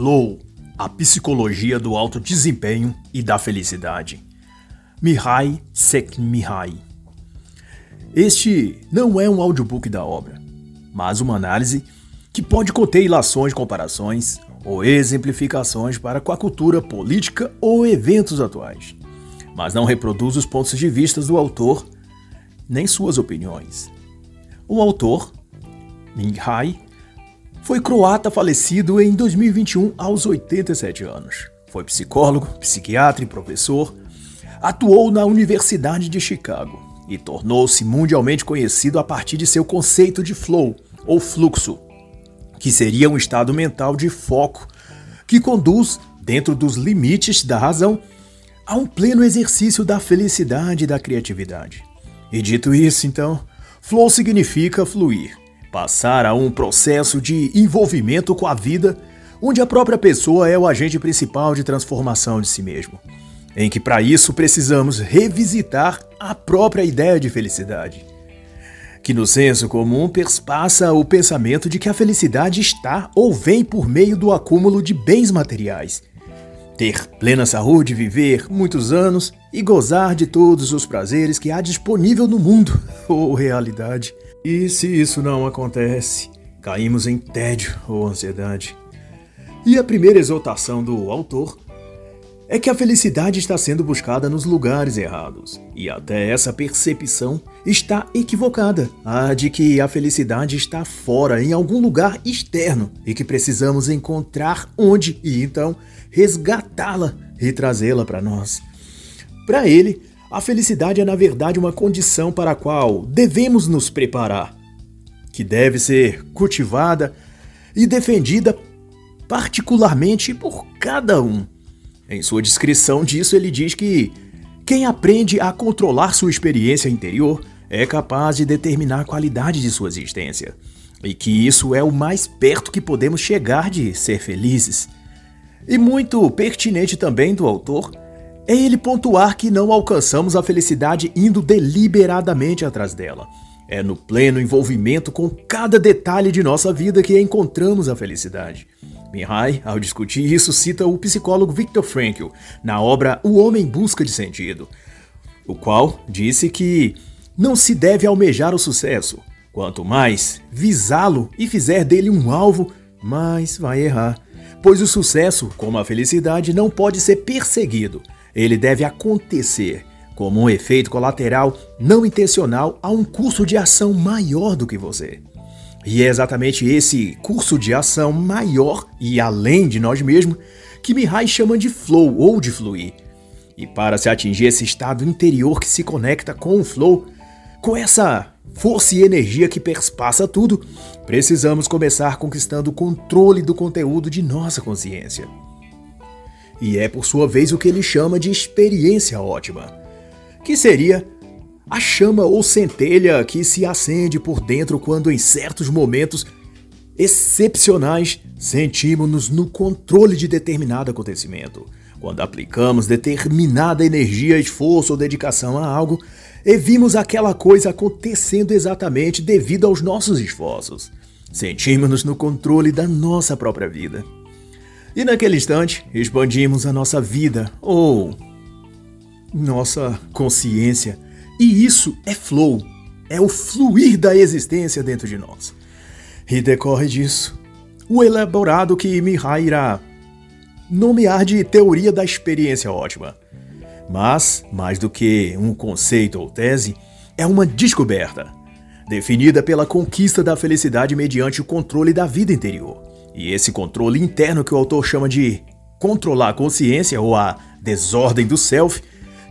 Flow, a psicologia do alto desempenho e da felicidade. Mihai Csikszentmihalyi. Este não é um audiobook da obra, mas uma análise que pode conter ilações, comparações ou exemplificações para com a cultura política ou eventos atuais, mas não reproduz os pontos de vista do autor nem suas opiniões. O autor, Mihai, foi croata falecido em 2021 aos 87 anos. Foi psicólogo, psiquiatra e professor. Atuou na Universidade de Chicago e tornou-se mundialmente conhecido a partir de seu conceito de flow ou fluxo, que seria um estado mental de foco que conduz, dentro dos limites da razão, a um pleno exercício da felicidade e da criatividade. E dito isso, então, flow significa fluir, passar a um processo de envolvimento com a vida, onde a própria pessoa é o agente principal de transformação de si mesmo, em que para isso precisamos revisitar a própria ideia de felicidade. Que no senso comum perspassa o pensamento de que a felicidade está ou vem por meio do acúmulo de bens materiais. Ter plena saúde, viver muitos anos e gozar de todos os prazeres que há disponível no mundo, ou realidade. E se isso não acontece, caímos em tédio ou ansiedade. E a primeira exortação do autor é que a felicidade está sendo buscada nos lugares errados. E até essa percepção está equivocada, a de que a felicidade está fora, em algum lugar externo, e que precisamos encontrar onde e então resgatá-la e trazê-la para nós. Para ele, a felicidade é, na verdade, uma condição para a qual devemos nos preparar, que deve ser cultivada e defendida particularmente por cada um. Em sua descrição disso, ele diz que quem aprende a controlar sua experiência interior é capaz de determinar a qualidade de sua existência, e que isso é o mais perto que podemos chegar de ser felizes. E muito pertinente também do autor é ele pontuar que não alcançamos a felicidade indo deliberadamente atrás dela. É no pleno envolvimento com cada detalhe de nossa vida que encontramos a felicidade. Mihai, ao discutir isso, cita o psicólogo Viktor Frankl na obra O Homem em Busca de Sentido, o qual disse que não se deve almejar o sucesso. Quanto mais visá-lo e fizer dele um alvo, mais vai errar. Pois o sucesso, como a felicidade, não pode ser perseguido, ele deve acontecer como um efeito colateral não intencional a um curso de ação maior do que você. E é exatamente esse curso de ação maior e além de nós mesmos que Mihai chama de flow ou de fluir. E para se atingir esse estado interior que se conecta com o flow, com essa força e energia que perspassa tudo, precisamos começar conquistando o controle do conteúdo de nossa consciência e é por sua vez o que ele chama de experiência ótima, que seria a chama ou centelha que se acende por dentro quando em certos momentos excepcionais sentimos-nos no controle de determinado acontecimento. Quando aplicamos determinada energia, esforço ou dedicação a algo e vimos aquela coisa acontecendo exatamente devido aos nossos esforços. Sentimos-nos no controle da nossa própria vida. E naquele instante, expandimos a nossa vida ou nossa consciência. E isso é flow, é o fluir da existência dentro de nós. E decorre disso o elaborado que Mihai irá nomear de teoria da experiência ótima. Mas, mais do que um conceito ou tese, é uma descoberta, definida pela conquista da felicidade mediante o controle da vida interior. E esse controle interno que o autor chama de controlar a consciência ou a desordem do self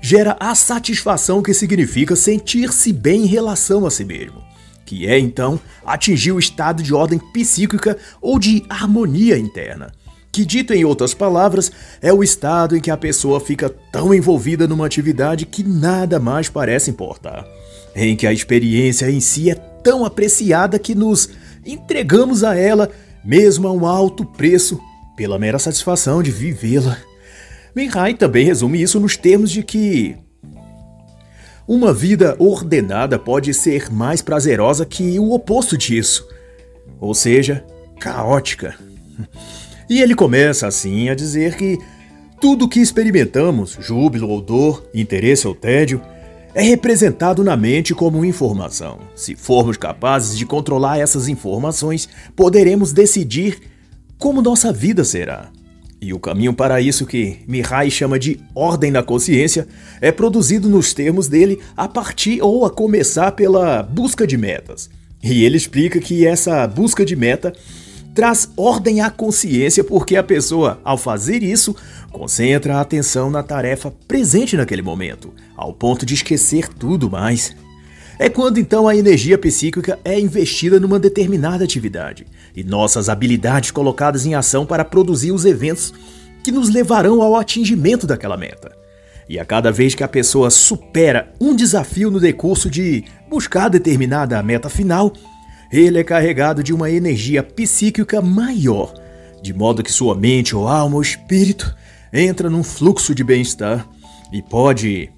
gera a satisfação que significa sentir-se bem em relação a si mesmo, que é então atingir o estado de ordem psíquica ou de harmonia interna. Que, dito em outras palavras, é o estado em que a pessoa fica tão envolvida numa atividade que nada mais parece importar. Em que a experiência em si é tão apreciada que nos entregamos a ela mesmo a um alto preço, pela mera satisfação de vivê-la. Mihai também resume isso nos termos de que uma vida ordenada pode ser mais prazerosa que o oposto disso, ou seja, caótica. E ele começa assim a dizer que tudo que experimentamos, júbilo ou dor, interesse ou tédio, é representado na mente como informação. Se formos capazes de controlar essas informações, poderemos decidir como nossa vida será. E o caminho para isso que Mihai chama de ordem da consciência é produzido nos termos dele a partir ou a começar pela busca de metas. E ele explica que essa busca de meta traz ordem à consciência porque a pessoa, ao fazer isso, concentra a atenção na tarefa presente naquele momento, ao ponto de esquecer tudo mais. É quando então a energia psíquica é investida numa determinada atividade e nossas habilidades colocadas em ação para produzir os eventos que nos levarão ao atingimento daquela meta. E a cada vez que a pessoa supera um desafio no decurso de buscar determinada meta final, ele é carregado de uma energia psíquica maior, de modo que sua mente ou alma ou espírito entra num fluxo de bem-estar e pode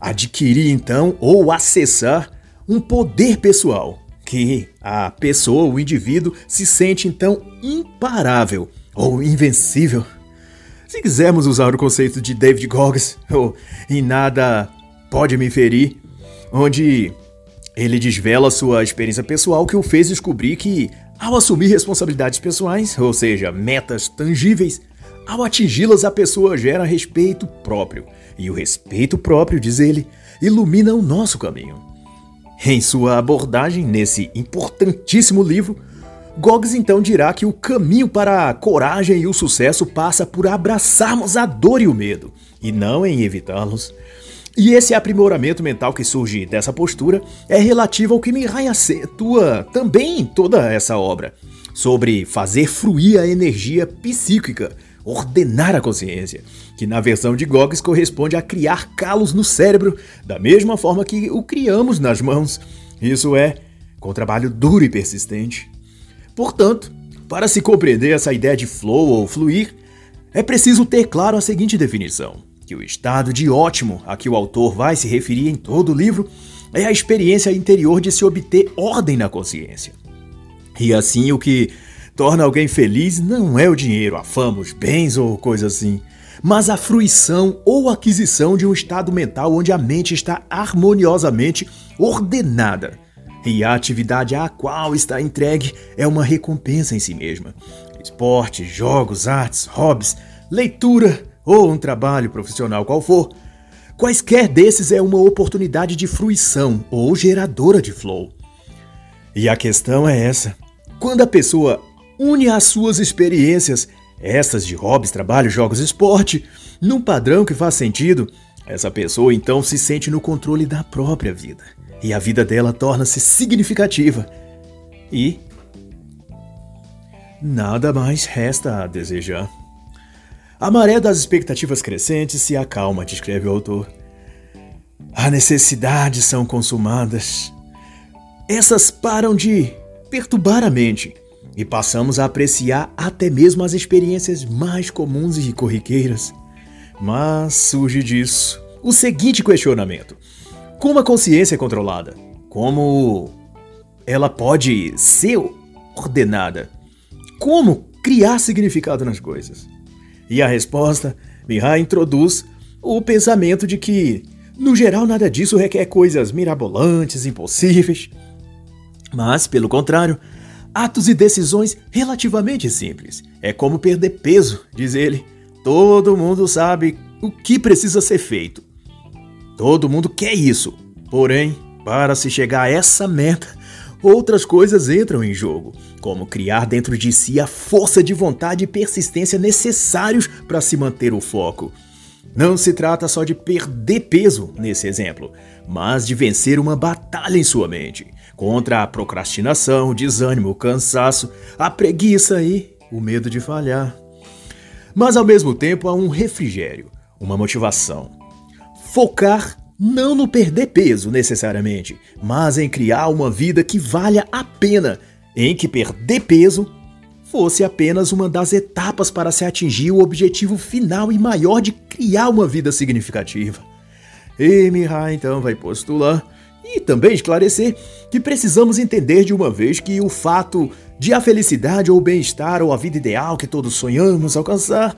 adquirir então ou acessar um poder pessoal que a pessoa, o indivíduo, se sente então imparável ou invencível. Se quisermos usar o conceito de David Goggins, ou em nada pode me ferir, onde ele desvela sua experiência pessoal que o fez descobrir que, ao assumir responsabilidades pessoais, ou seja, metas tangíveis, ao atingi-las a pessoa gera respeito próprio. E o respeito próprio, diz ele, ilumina o nosso caminho. Em sua abordagem nesse importantíssimo livro, Goggins então dirá que o caminho para a coragem e o sucesso passa por abraçarmos a dor e o medo, e não em evitá-los. E esse aprimoramento mental que surge dessa postura é relativo ao que Mihai acentua também em toda essa obra, sobre fazer fruir a energia psíquica, ordenar a consciência, que na versão de Goggins corresponde a criar calos no cérebro, da mesma forma que o criamos nas mãos. Isso é, com trabalho duro e persistente. Portanto, para se compreender essa ideia de flow ou fluir, é preciso ter claro a seguinte definição que o estado de ótimo a que o autor vai se referir em todo o livro é a experiência interior de se obter ordem na consciência. E assim, o que torna alguém feliz não é o dinheiro, a fama, os bens ou coisa assim, mas a fruição ou aquisição de um estado mental onde a mente está harmoniosamente ordenada. E a atividade à qual está entregue é uma recompensa em si mesma. Esporte, jogos, artes, hobbies, leitura, ou um trabalho profissional qual for, quaisquer desses é uma oportunidade de fruição ou geradora de flow. E a questão é essa: quando a pessoa une as suas experiências, essas de hobbies, trabalho, jogos, esporte, num padrão que faz sentido, essa pessoa então se sente no controle da própria vida. E a vida dela torna-se significativa. E nada mais resta a desejar. A maré das expectativas crescentes se acalma, descreve o autor. As necessidades são consumadas. Essas param de perturbar a mente e passamos a apreciar até mesmo as experiências mais comuns e corriqueiras. Mas surge disso o seguinte questionamento: como a consciência é controlada? Como ela pode ser ordenada? Como criar significado nas coisas? E a resposta, Mihai introduz o pensamento de que, no geral, nada disso requer coisas mirabolantes, impossíveis. Mas, pelo contrário, atos e decisões relativamente simples. É como perder peso, diz ele. Todo mundo sabe o que precisa ser feito. Todo mundo quer isso. Porém, para se chegar a essa meta, outras coisas entram em jogo, como criar dentro de si a força de vontade e persistência necessários para se manter o foco. Não se trata só de perder peso nesse exemplo, mas de vencer uma batalha em sua mente contra a procrastinação, o desânimo, o cansaço, a preguiça e o medo de falhar. Mas ao mesmo tempo há um refrigério, uma motivação. Focar não no perder peso necessariamente, mas em criar uma vida que valha a pena, em que perder peso fosse apenas uma das etapas para se atingir o objetivo final e maior de criar uma vida significativa. E Mihai então vai postular e também esclarecer que precisamos entender de uma vez que o fato de a felicidade ou bem-estar ou a vida ideal que todos sonhamos alcançar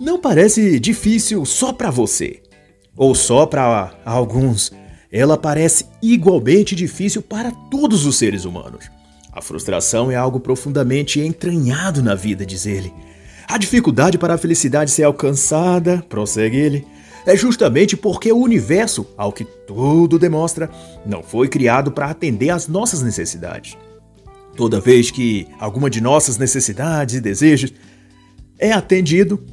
não parece difícil só para você ou só para alguns. Ela parece igualmente difícil para todos os seres humanos. A frustração é algo profundamente entranhado na vida, diz ele. A dificuldade para a felicidade ser alcançada, prossegue ele, é justamente porque o universo, ao que tudo demonstra, não foi criado para atender às nossas necessidades. Toda vez que alguma de nossas necessidades e desejos é atendido,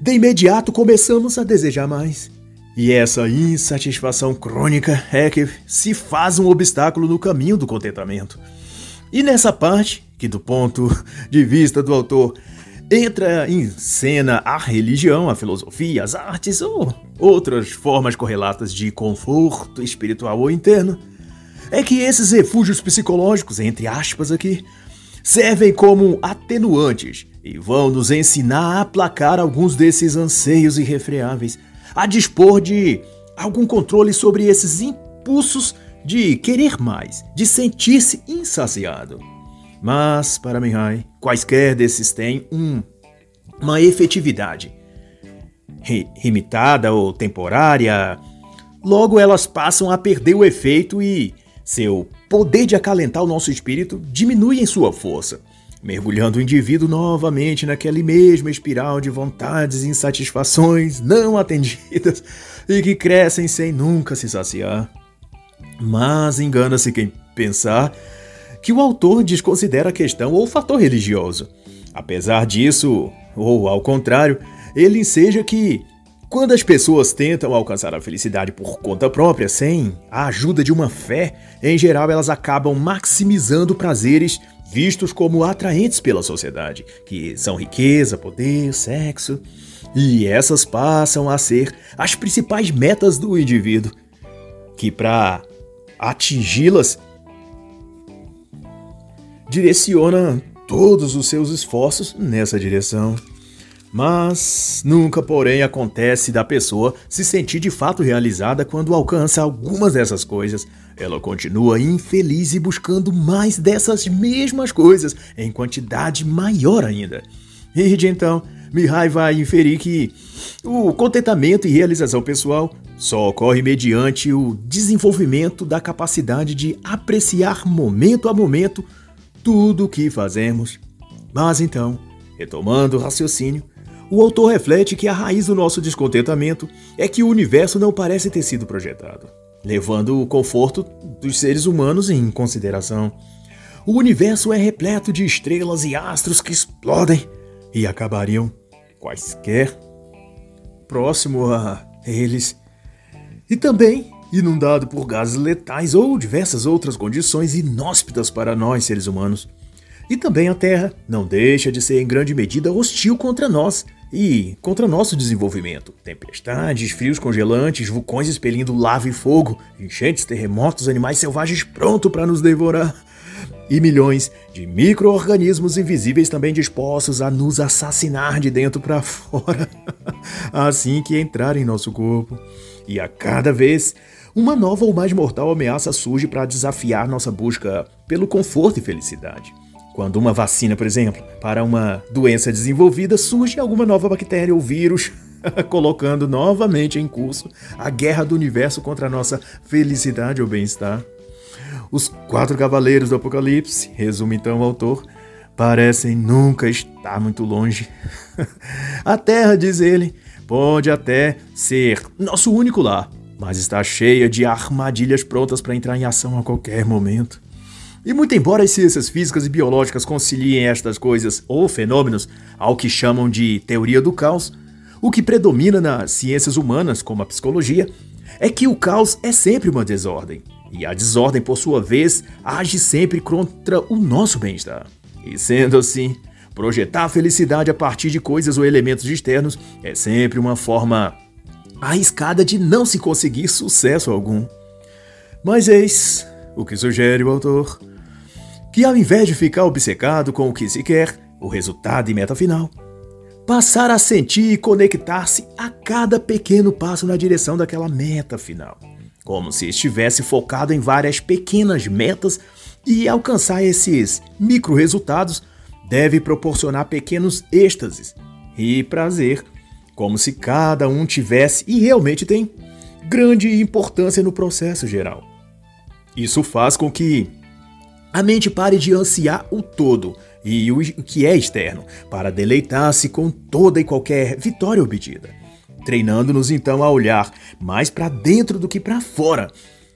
de imediato começamos a desejar mais. E essa insatisfação crônica é que se faz um obstáculo no caminho do contentamento. E nessa parte, que do ponto de vista do autor entra em cena a religião, a filosofia, as artes ou outras formas correlatas de conforto espiritual ou interno, é que esses refúgios psicológicos, entre aspas aqui, servem como atenuantes e vão nos ensinar a aplacar alguns desses anseios irrefreáveis, a dispor de algum controle sobre esses impulsos de querer mais, de sentir-se insaciado. Mas, para Mihai, quaisquer desses têm um, uma efetividade limitada ou temporária, logo elas passam a perder o efeito e seu poder de acalentar o nosso espírito diminui em sua força, mergulhando o indivíduo novamente naquela mesma espiral de vontades e insatisfações não atendidas e que crescem sem nunca se saciar. Mas engana-se quem pensar que o autor desconsidera a questão ou o fator religioso. Apesar disso, ou ao contrário, ele enseja que quando as pessoas tentam alcançar a felicidade por conta própria, sem a ajuda de uma fé, em geral elas acabam maximizando prazeres vistos como atraentes pela sociedade, que são riqueza, poder, sexo, e essas passam a ser as principais metas do indivíduo, que para atingi-las direciona todos os seus esforços nessa direção. Mas nunca, porém, acontece da pessoa se sentir de fato realizada quando alcança algumas dessas coisas. Ela continua infeliz e buscando mais dessas mesmas coisas, em quantidade maior ainda. E de então, Mihai vai inferir que o contentamento e realização pessoal só ocorre mediante o desenvolvimento da capacidade de apreciar momento a momento tudo o que fazemos. Mas então, retomando o raciocínio, o autor reflete que a raiz do nosso descontentamento é que o universo não parece ter sido projetado, levando o conforto dos seres humanos em consideração. O universo é repleto de estrelas e astros que explodem e acabariam quaisquer próximo a eles. E também inundado por gases letais ou diversas outras condições inóspitas para nós seres humanos. E também a Terra não deixa de ser em grande medida hostil contra nós e contra nosso desenvolvimento. Tempestades, frios congelantes, vulcões expelindo lava e fogo, enchentes, terremotos, animais selvagens prontos para nos devorar. E milhões de micro-organismos invisíveis também dispostos a nos assassinar de dentro para fora, assim que entrar em nosso corpo. E a cada vez, uma nova ou mais mortal ameaça surge para desafiar nossa busca pelo conforto e felicidade. Quando uma vacina, por exemplo, para uma doença desenvolvida, surge alguma nova bactéria ou vírus, colocando novamente em curso a guerra do universo contra a nossa felicidade ou bem-estar. Os quatro cavaleiros do Apocalipse, resume então o autor, parecem nunca estar muito longe. a Terra, diz ele, pode até ser nosso único lar, mas está cheia de armadilhas prontas para entrar em ação a qualquer momento. E muito embora as ciências físicas e biológicas conciliem estas coisas ou fenômenos ao que chamam de teoria do caos, o que predomina nas ciências humanas, como a psicologia, é que o caos é sempre uma desordem, e a desordem, por sua vez, age sempre contra o nosso bem-estar. E sendo assim, projetar a felicidade a partir de coisas ou elementos externos é sempre uma forma arriscada de não se conseguir sucesso algum. Mas eis o que sugere o autor que ao invés de ficar obcecado com o que se quer, o resultado e meta final, passar a sentir e conectar-se a cada pequeno passo na direção daquela meta final. como se estivesse focado em várias pequenas metas e alcançar esses micro resultados deve proporcionar pequenos êxtases e prazer, como se cada um tivesse e realmente tem grande importância no processo geral. Isso faz com que a mente pare de ansiar o todo e o que é externo, para deleitar-se com toda e qualquer vitória obtida, treinando-nos então a olhar mais para dentro do que para fora.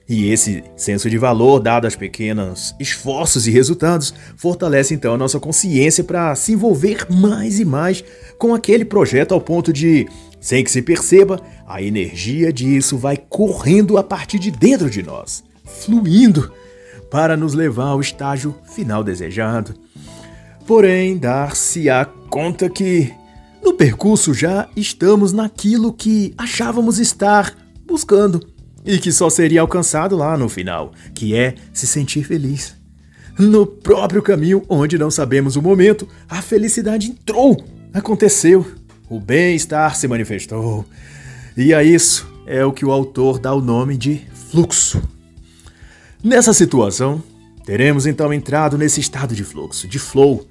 E esse senso de valor, dado aos pequenos esforços e resultados, fortalece então a nossa consciência para se envolver mais e mais com aquele projeto ao ponto de, sem que se perceba, a energia disso vai correndo a partir de dentro de nós, fluindo para nos levar ao estágio final desejado. Porém, dar-se-á conta que no percurso já estamos naquilo que achávamos estar buscando e que só seria alcançado lá no final, que é se sentir feliz. No próprio caminho onde não sabemos o momento, a felicidade entrou, aconteceu, o bem-estar se manifestou. E a isso é o que o autor dá o nome de fluxo. Nessa situação, teremos então entrado nesse estado de fluxo, de flow,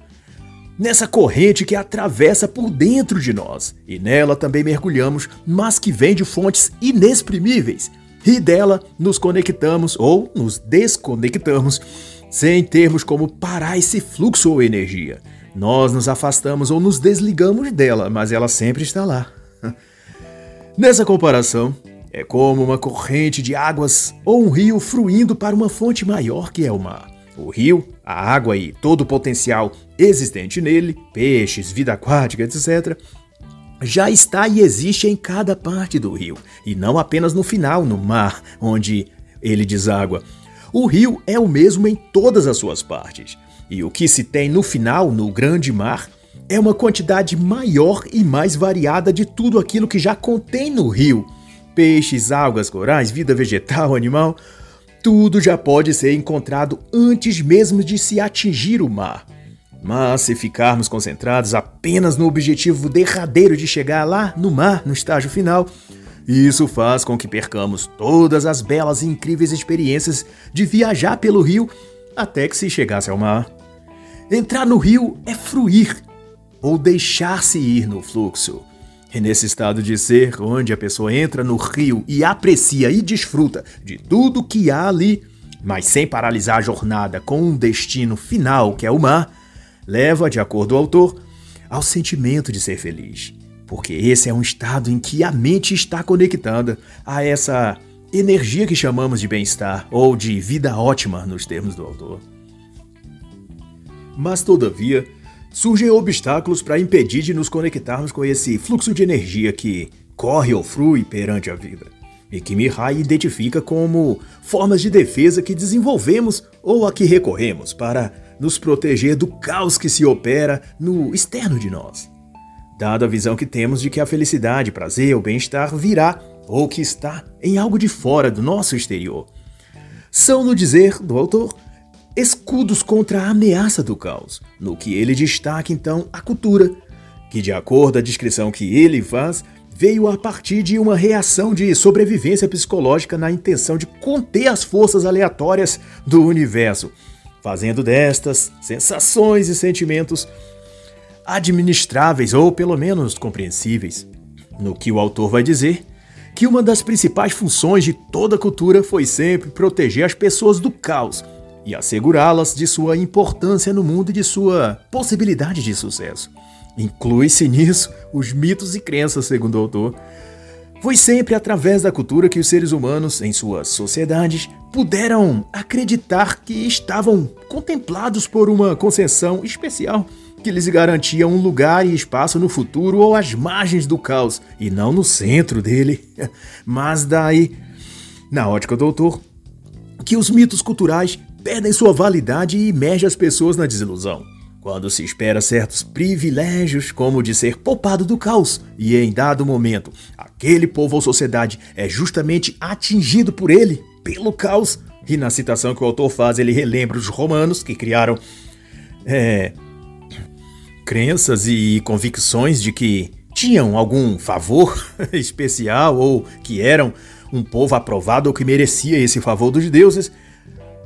nessa corrente que atravessa por dentro de nós, e nela também mergulhamos, mas que vem de fontes inexprimíveis, e dela nos conectamos ou nos desconectamos, sem termos como parar esse fluxo ou energia. Nós nos afastamos ou nos desligamos dela, mas ela sempre está lá. Nessa comparação, é como uma corrente de águas ou um rio fluindo para uma fonte maior que é o mar. O rio, a água e todo o potencial existente nele, peixes, vida aquática, etc., já está e existe em cada parte do rio, e não apenas no final, no mar, onde ele deságua. O rio é o mesmo em todas as suas partes, e o que se tem no final, no grande mar, é uma quantidade maior e mais variada de tudo aquilo que já contém no rio. Peixes, algas, corais, vida vegetal, animal, tudo já pode ser encontrado antes mesmo de se atingir o mar. Mas se ficarmos concentrados apenas no objetivo derradeiro de chegar lá no mar, no estágio final, isso faz com que percamos todas as belas e incríveis experiências de viajar pelo rio até que se chegasse ao mar. Entrar no rio é fruir, ou deixar-se ir no fluxo. E nesse estado de ser, onde a pessoa entra no rio e aprecia e desfruta de tudo que há ali, mas sem paralisar a jornada com um destino final que é o mar, leva, de acordo com o autor, ao sentimento de ser feliz. Porque esse é um estado em que a mente está conectada a essa energia que chamamos de bem-estar ou de vida ótima nos termos do autor. Mas, todavia, surgem obstáculos para impedir de nos conectarmos com esse fluxo de energia que corre ou flui perante a vida, e que Mihai identifica como formas de defesa que desenvolvemos ou a que recorremos para nos proteger do caos que se opera no externo de nós. Dada a visão que temos de que a felicidade, prazer ou bem-estar virá ou que está em algo de fora do nosso exterior. São, no dizer do autor, escudos contra a ameaça do caos, no que ele destaca então a cultura, que, de acordo a descrição que ele faz, veio a partir de uma reação de sobrevivência psicológica na intenção de conter as forças aleatórias do universo, fazendo destas sensações e sentimentos administráveis ou pelo menos compreensíveis. No que o autor vai dizer que uma das principais funções de toda cultura foi sempre proteger as pessoas do caos e assegurá-las de sua importância no mundo e de sua possibilidade de sucesso. Inclui-se nisso os mitos e crenças, segundo o autor. Foi sempre através da cultura que os seres humanos, em suas sociedades, puderam acreditar que estavam contemplados por uma concessão especial que lhes garantia um lugar e espaço no futuro ou às margens do caos, e não no centro dele. Mas daí, na ótica do autor, que os mitos culturais perdem sua validade e imergem as pessoas na desilusão. Quando se espera certos privilégios, como de ser poupado do caos, e em dado momento, aquele povo ou sociedade é justamente atingido por ele, pelo caos, e na citação que o autor faz, ele relembra os romanos que criaram é, crenças e convicções de que tinham algum favor especial ou que eram um povo aprovado ou que merecia esse favor dos deuses.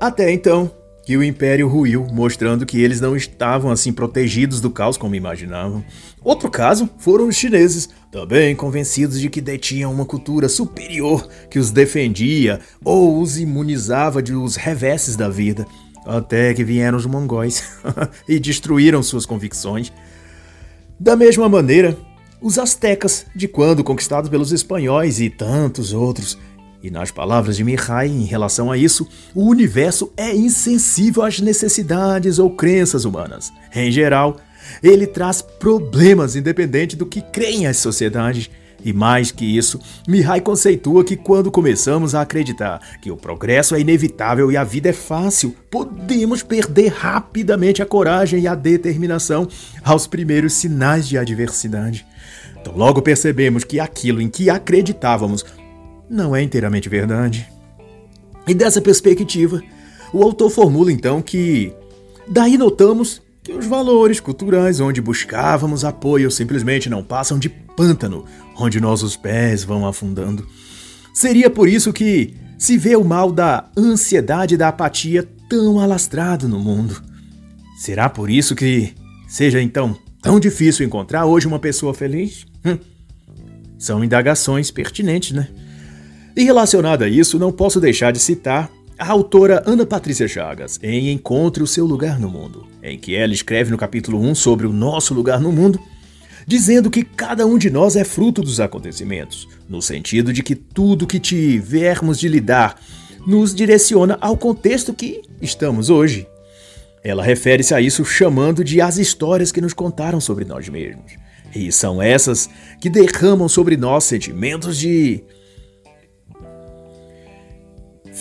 Até então, que o império ruiu, mostrando que eles não estavam assim protegidos do caos como imaginavam. Outro caso foram os chineses, também convencidos de que detinham uma cultura superior que os defendia ou os imunizava dos reveses da vida. Até que vieram os mongóis e destruíram suas convicções. Da mesma maneira, os astecas, de quando conquistados pelos espanhóis e tantos outros, e nas palavras de Mihai em relação a isso, o universo é insensível às necessidades ou crenças humanas. Em geral, ele traz problemas independente do que creem as sociedades. E mais que isso, Mihai conceitua que quando começamos a acreditar que o progresso é inevitável e a vida é fácil, podemos perder rapidamente a coragem e a determinação aos primeiros sinais de adversidade. Então, logo percebemos que aquilo em que acreditávamos não é inteiramente verdade. E dessa perspectiva, o autor formula então que daí notamos que os valores culturais onde buscávamos apoio simplesmente não passam de pântano, onde nossos pés vão afundando. Seria por isso que se vê o mal da ansiedade e da apatia tão alastrado no mundo. Será por isso que seja então tão difícil encontrar hoje uma pessoa feliz? Hum. São indagações pertinentes, né? E relacionado a isso, não posso deixar de citar a autora Ana Patrícia Chagas em Encontre o Seu Lugar no Mundo, em que ela escreve no capítulo 1 sobre o nosso lugar no mundo, dizendo que cada um de nós é fruto dos acontecimentos, no sentido de que tudo que tivermos de lidar nos direciona ao contexto que estamos hoje. Ela refere-se a isso chamando de as histórias que nos contaram sobre nós mesmos. E são essas que derramam sobre nós sentimentos de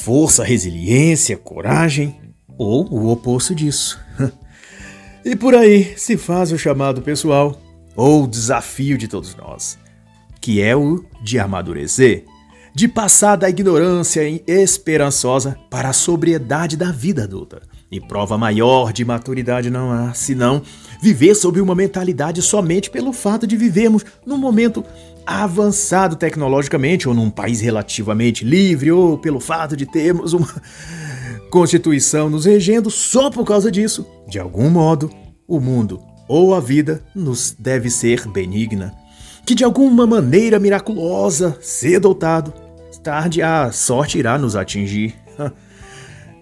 força, resiliência, coragem ou o oposto disso. e por aí se faz o chamado pessoal ou desafio de todos nós, que é o de amadurecer, de passar da ignorância esperançosa para a sobriedade da vida adulta. E prova maior de maturidade não há, senão viver sob uma mentalidade somente pelo fato de vivermos num momento avançado tecnologicamente ou num país relativamente livre ou pelo fato de termos uma constituição nos regendo só por causa disso. De algum modo, o mundo ou a vida nos deve ser benigna, que de alguma maneira miraculosa, cedo ou tarde, tarde a sorte irá nos atingir.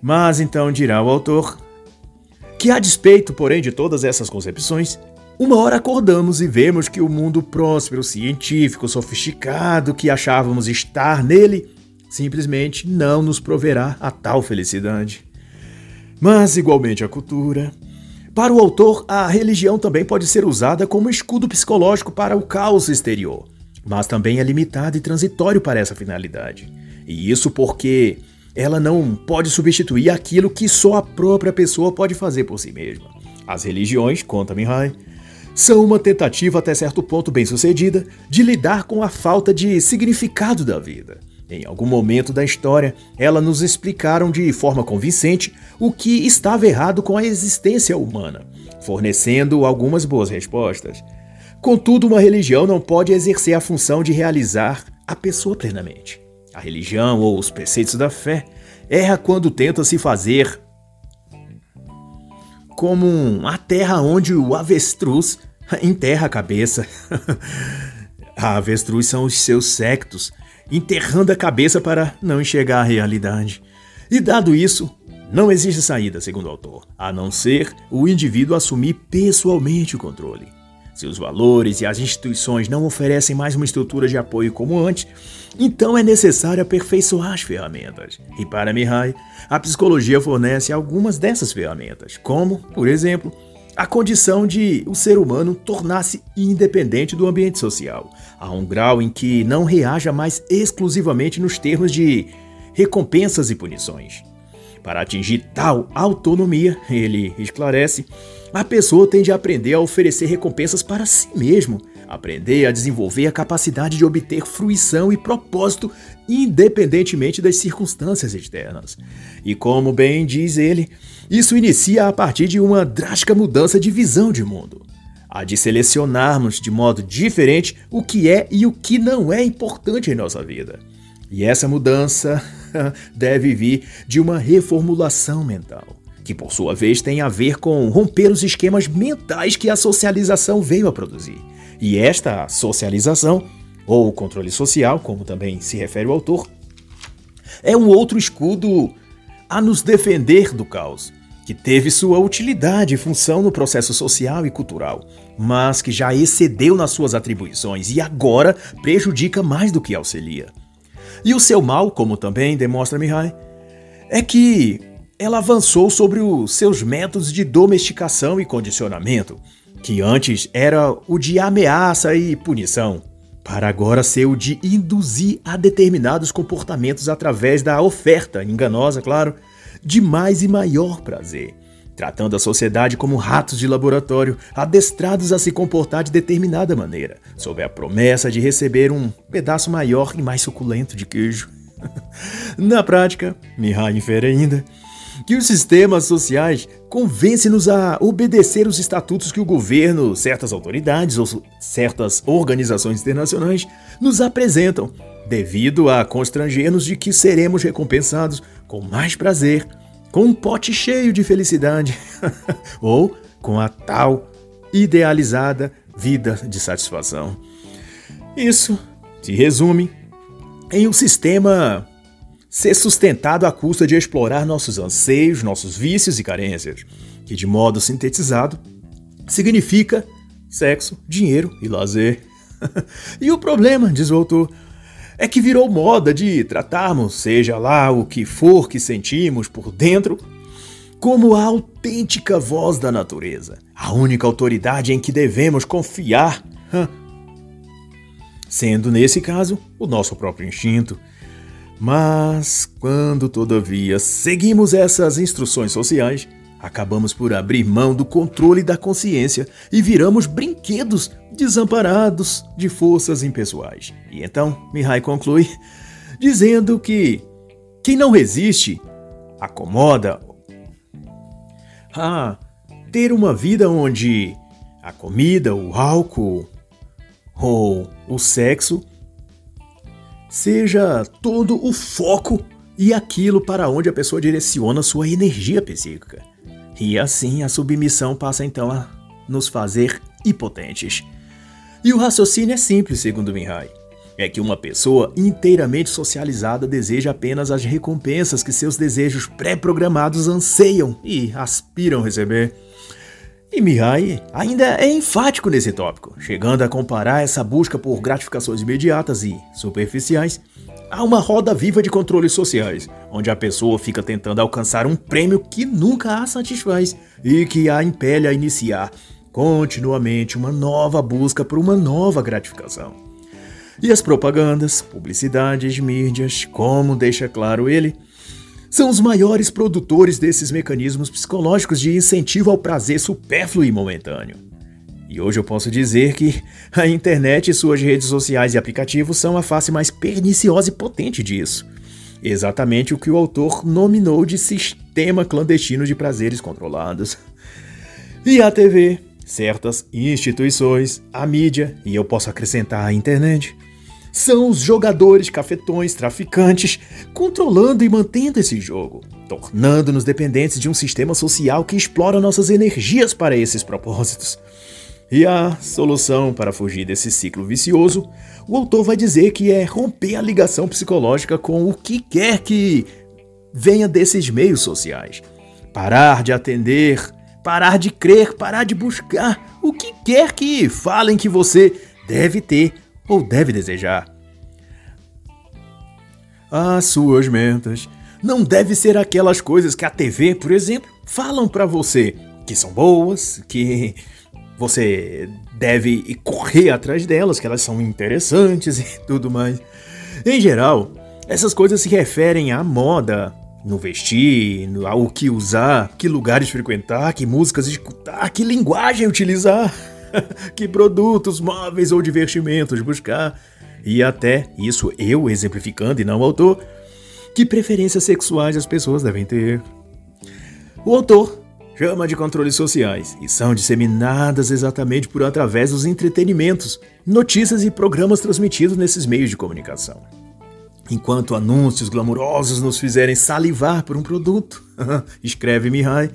Mas então dirá o autor que, a despeito, porém, de todas essas concepções, uma hora acordamos e vemos que o mundo próspero, científico, sofisticado que achávamos estar nele simplesmente não nos proverá a tal felicidade. Mas, igualmente, a cultura. Para o autor, a religião também pode ser usada como escudo psicológico para o caos exterior, mas também é limitada e transitório para essa finalidade. E isso porque ela não pode substituir aquilo que só a própria pessoa pode fazer por si mesma. As religiões, conta Mihai, são uma tentativa até certo ponto bem sucedida de lidar com a falta de significado da vida. Em algum momento da história, elas nos explicaram de forma convincente o que estava errado com a existência humana, fornecendo algumas boas respostas. Contudo, uma religião não pode exercer a função de realizar a pessoa plenamente. A religião ou os preceitos da fé erra quando tenta se fazer como a terra onde o avestruz enterra a cabeça. a avestruz são os seus sectos, enterrando a cabeça para não enxergar a realidade. E dado isso, não existe saída, segundo o autor, a não ser o indivíduo assumir pessoalmente o controle. Se os valores e as instituições não oferecem mais uma estrutura de apoio como antes, então é necessário aperfeiçoar as ferramentas. E para Mihai, a psicologia fornece algumas dessas ferramentas, como, por exemplo, a condição de o ser humano tornar-se independente do ambiente social, a um grau em que não reaja mais exclusivamente nos termos de recompensas e punições. Para atingir tal autonomia, ele esclarece, a pessoa tem de aprender a oferecer recompensas para si mesmo, aprender a desenvolver a capacidade de obter fruição e propósito independentemente das circunstâncias externas. E como bem diz ele, isso inicia a partir de uma drástica mudança de visão de mundo. A de selecionarmos de modo diferente o que é e o que não é importante em nossa vida. E essa mudança deve vir de uma reformulação mental, que por sua vez tem a ver com romper os esquemas mentais que a socialização veio a produzir. E esta socialização, ou controle social, como também se refere o autor, é um outro escudo a nos defender do caos, que teve sua utilidade e função no processo social e cultural, mas que já excedeu nas suas atribuições e agora prejudica mais do que auxilia. E o seu mal, como também demonstra Mihai, é que ela avançou sobre os seus métodos de domesticação e condicionamento, que antes era o de ameaça e punição, para agora ser o de induzir a determinados comportamentos através da oferta, enganosa, claro, de mais e maior prazer, tratando a sociedade como ratos de laboratório, adestrados a se comportar de determinada maneira, sob a promessa de receber um pedaço maior e mais suculento de queijo. Na prática, Mihai infere ainda que os sistemas sociais convencem-nos a obedecer os estatutos que o governo, certas autoridades ou certas organizações internacionais nos apresentam, devido a constranger-nos de que seremos recompensados com mais prazer, com um pote cheio de felicidade ou com a tal idealizada vida de satisfação. Isso se resume em um sistema ser sustentado à custa de explorar nossos anseios, nossos vícios e carências, que de modo sintetizado significa sexo, dinheiro e lazer. e o problema, diz o autor, é que virou moda de tratarmos, seja lá o que for que sentimos por dentro, como a autêntica voz da natureza, a única autoridade em que devemos confiar. Sendo nesse caso o nosso próprio instinto, mas, quando todavia seguimos essas instruções sociais, acabamos por abrir mão do controle da consciência e viramos brinquedos desamparados de forças impessoais. E então, Mihai conclui dizendo que quem não resiste acomoda a ter uma vida onde a comida, o álcool ou o sexo seja todo o foco e aquilo para onde a pessoa direciona sua energia psíquica. E assim a submissão passa então a nos fazer impotentes. E o raciocínio é simples, segundo Mihai. É que uma pessoa inteiramente socializada deseja apenas as recompensas que seus desejos pré-programados anseiam e aspiram receber. E Mihai ainda é enfático nesse tópico, chegando a comparar essa busca por gratificações imediatas e superficiais a uma roda viva de controles sociais, onde a pessoa fica tentando alcançar um prêmio que nunca a satisfaz e que a impele a iniciar continuamente uma nova busca por uma nova gratificação. E as propagandas, publicidades, mídias, como deixa claro ele, são os maiores produtores desses mecanismos psicológicos de incentivo ao prazer supérfluo e momentâneo. E hoje eu posso dizer que a internet e suas redes sociais e aplicativos são a face mais perniciosa e potente disso. Exatamente o que o autor nominou de sistema clandestino de prazeres controlados. E a TV, certas instituições, a mídia, e eu posso acrescentar a internet, são os jogadores cafetões, traficantes, controlando e mantendo esse jogo, tornando-nos dependentes de um sistema social que explora nossas energias para esses propósitos. E a solução para fugir desse ciclo vicioso, o autor vai dizer que é romper a ligação psicológica com o que quer que venha desses meios sociais. Parar de atender, parar de crer, parar de buscar o que quer que falem que você deve ter ou deve desejar. As suas metas não devem ser aquelas coisas que a TV, por exemplo, falam para você que são boas, que você deve correr atrás delas, que elas são interessantes e tudo mais. Em geral, essas coisas se referem à moda, no vestir, ao que usar, que lugares frequentar, que músicas escutar, que linguagem utilizar. que produtos, móveis ou divertimentos buscar, e até, isso eu exemplificando e não o autor, que preferências sexuais as pessoas devem ter. O autor chama de controles sociais e são disseminadas exatamente por através dos entretenimentos, notícias e programas transmitidos nesses meios de comunicação. Enquanto anúncios glamurosos nos fizerem salivar por um produto, escreve Mihai,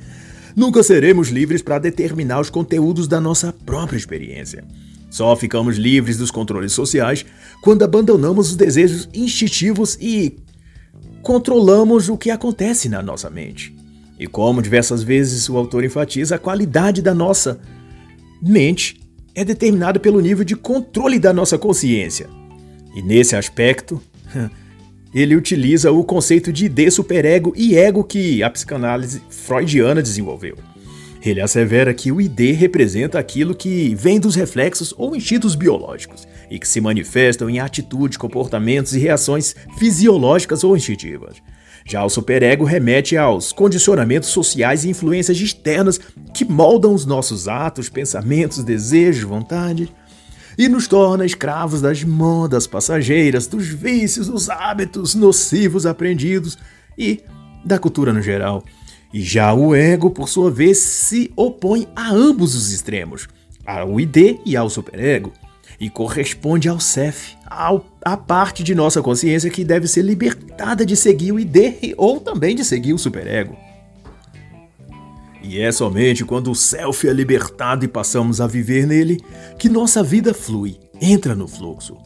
nunca seremos livres para determinar os conteúdos da nossa própria experiência. Só ficamos livres dos controles sociais quando abandonamos os desejos instintivos e controlamos o que acontece na nossa mente. E como diversas vezes o autor enfatiza, a qualidade da nossa mente é determinada pelo nível de controle da nossa consciência. E nesse aspecto, ele utiliza o conceito de id, superego e ego que a psicanálise freudiana desenvolveu. Ele assevera que o ID representa aquilo que vem dos reflexos ou instintos biológicos e que se manifestam em atitudes, comportamentos e reações fisiológicas ou instintivas. Já o superego remete aos condicionamentos sociais e influências externas que moldam os nossos atos, pensamentos, desejos, vontades e nos torna escravos das modas passageiras, dos vícios, dos hábitos nocivos aprendidos e da cultura no geral. E já o ego, por sua vez, se opõe a ambos os extremos, ao ID e ao superego, e corresponde ao CEF, ao, à parte de nossa consciência que deve ser libertada de seguir o ID ou também de seguir o superego. E é somente quando o self é libertado e passamos a viver nele que nossa vida flui, entra no fluxo.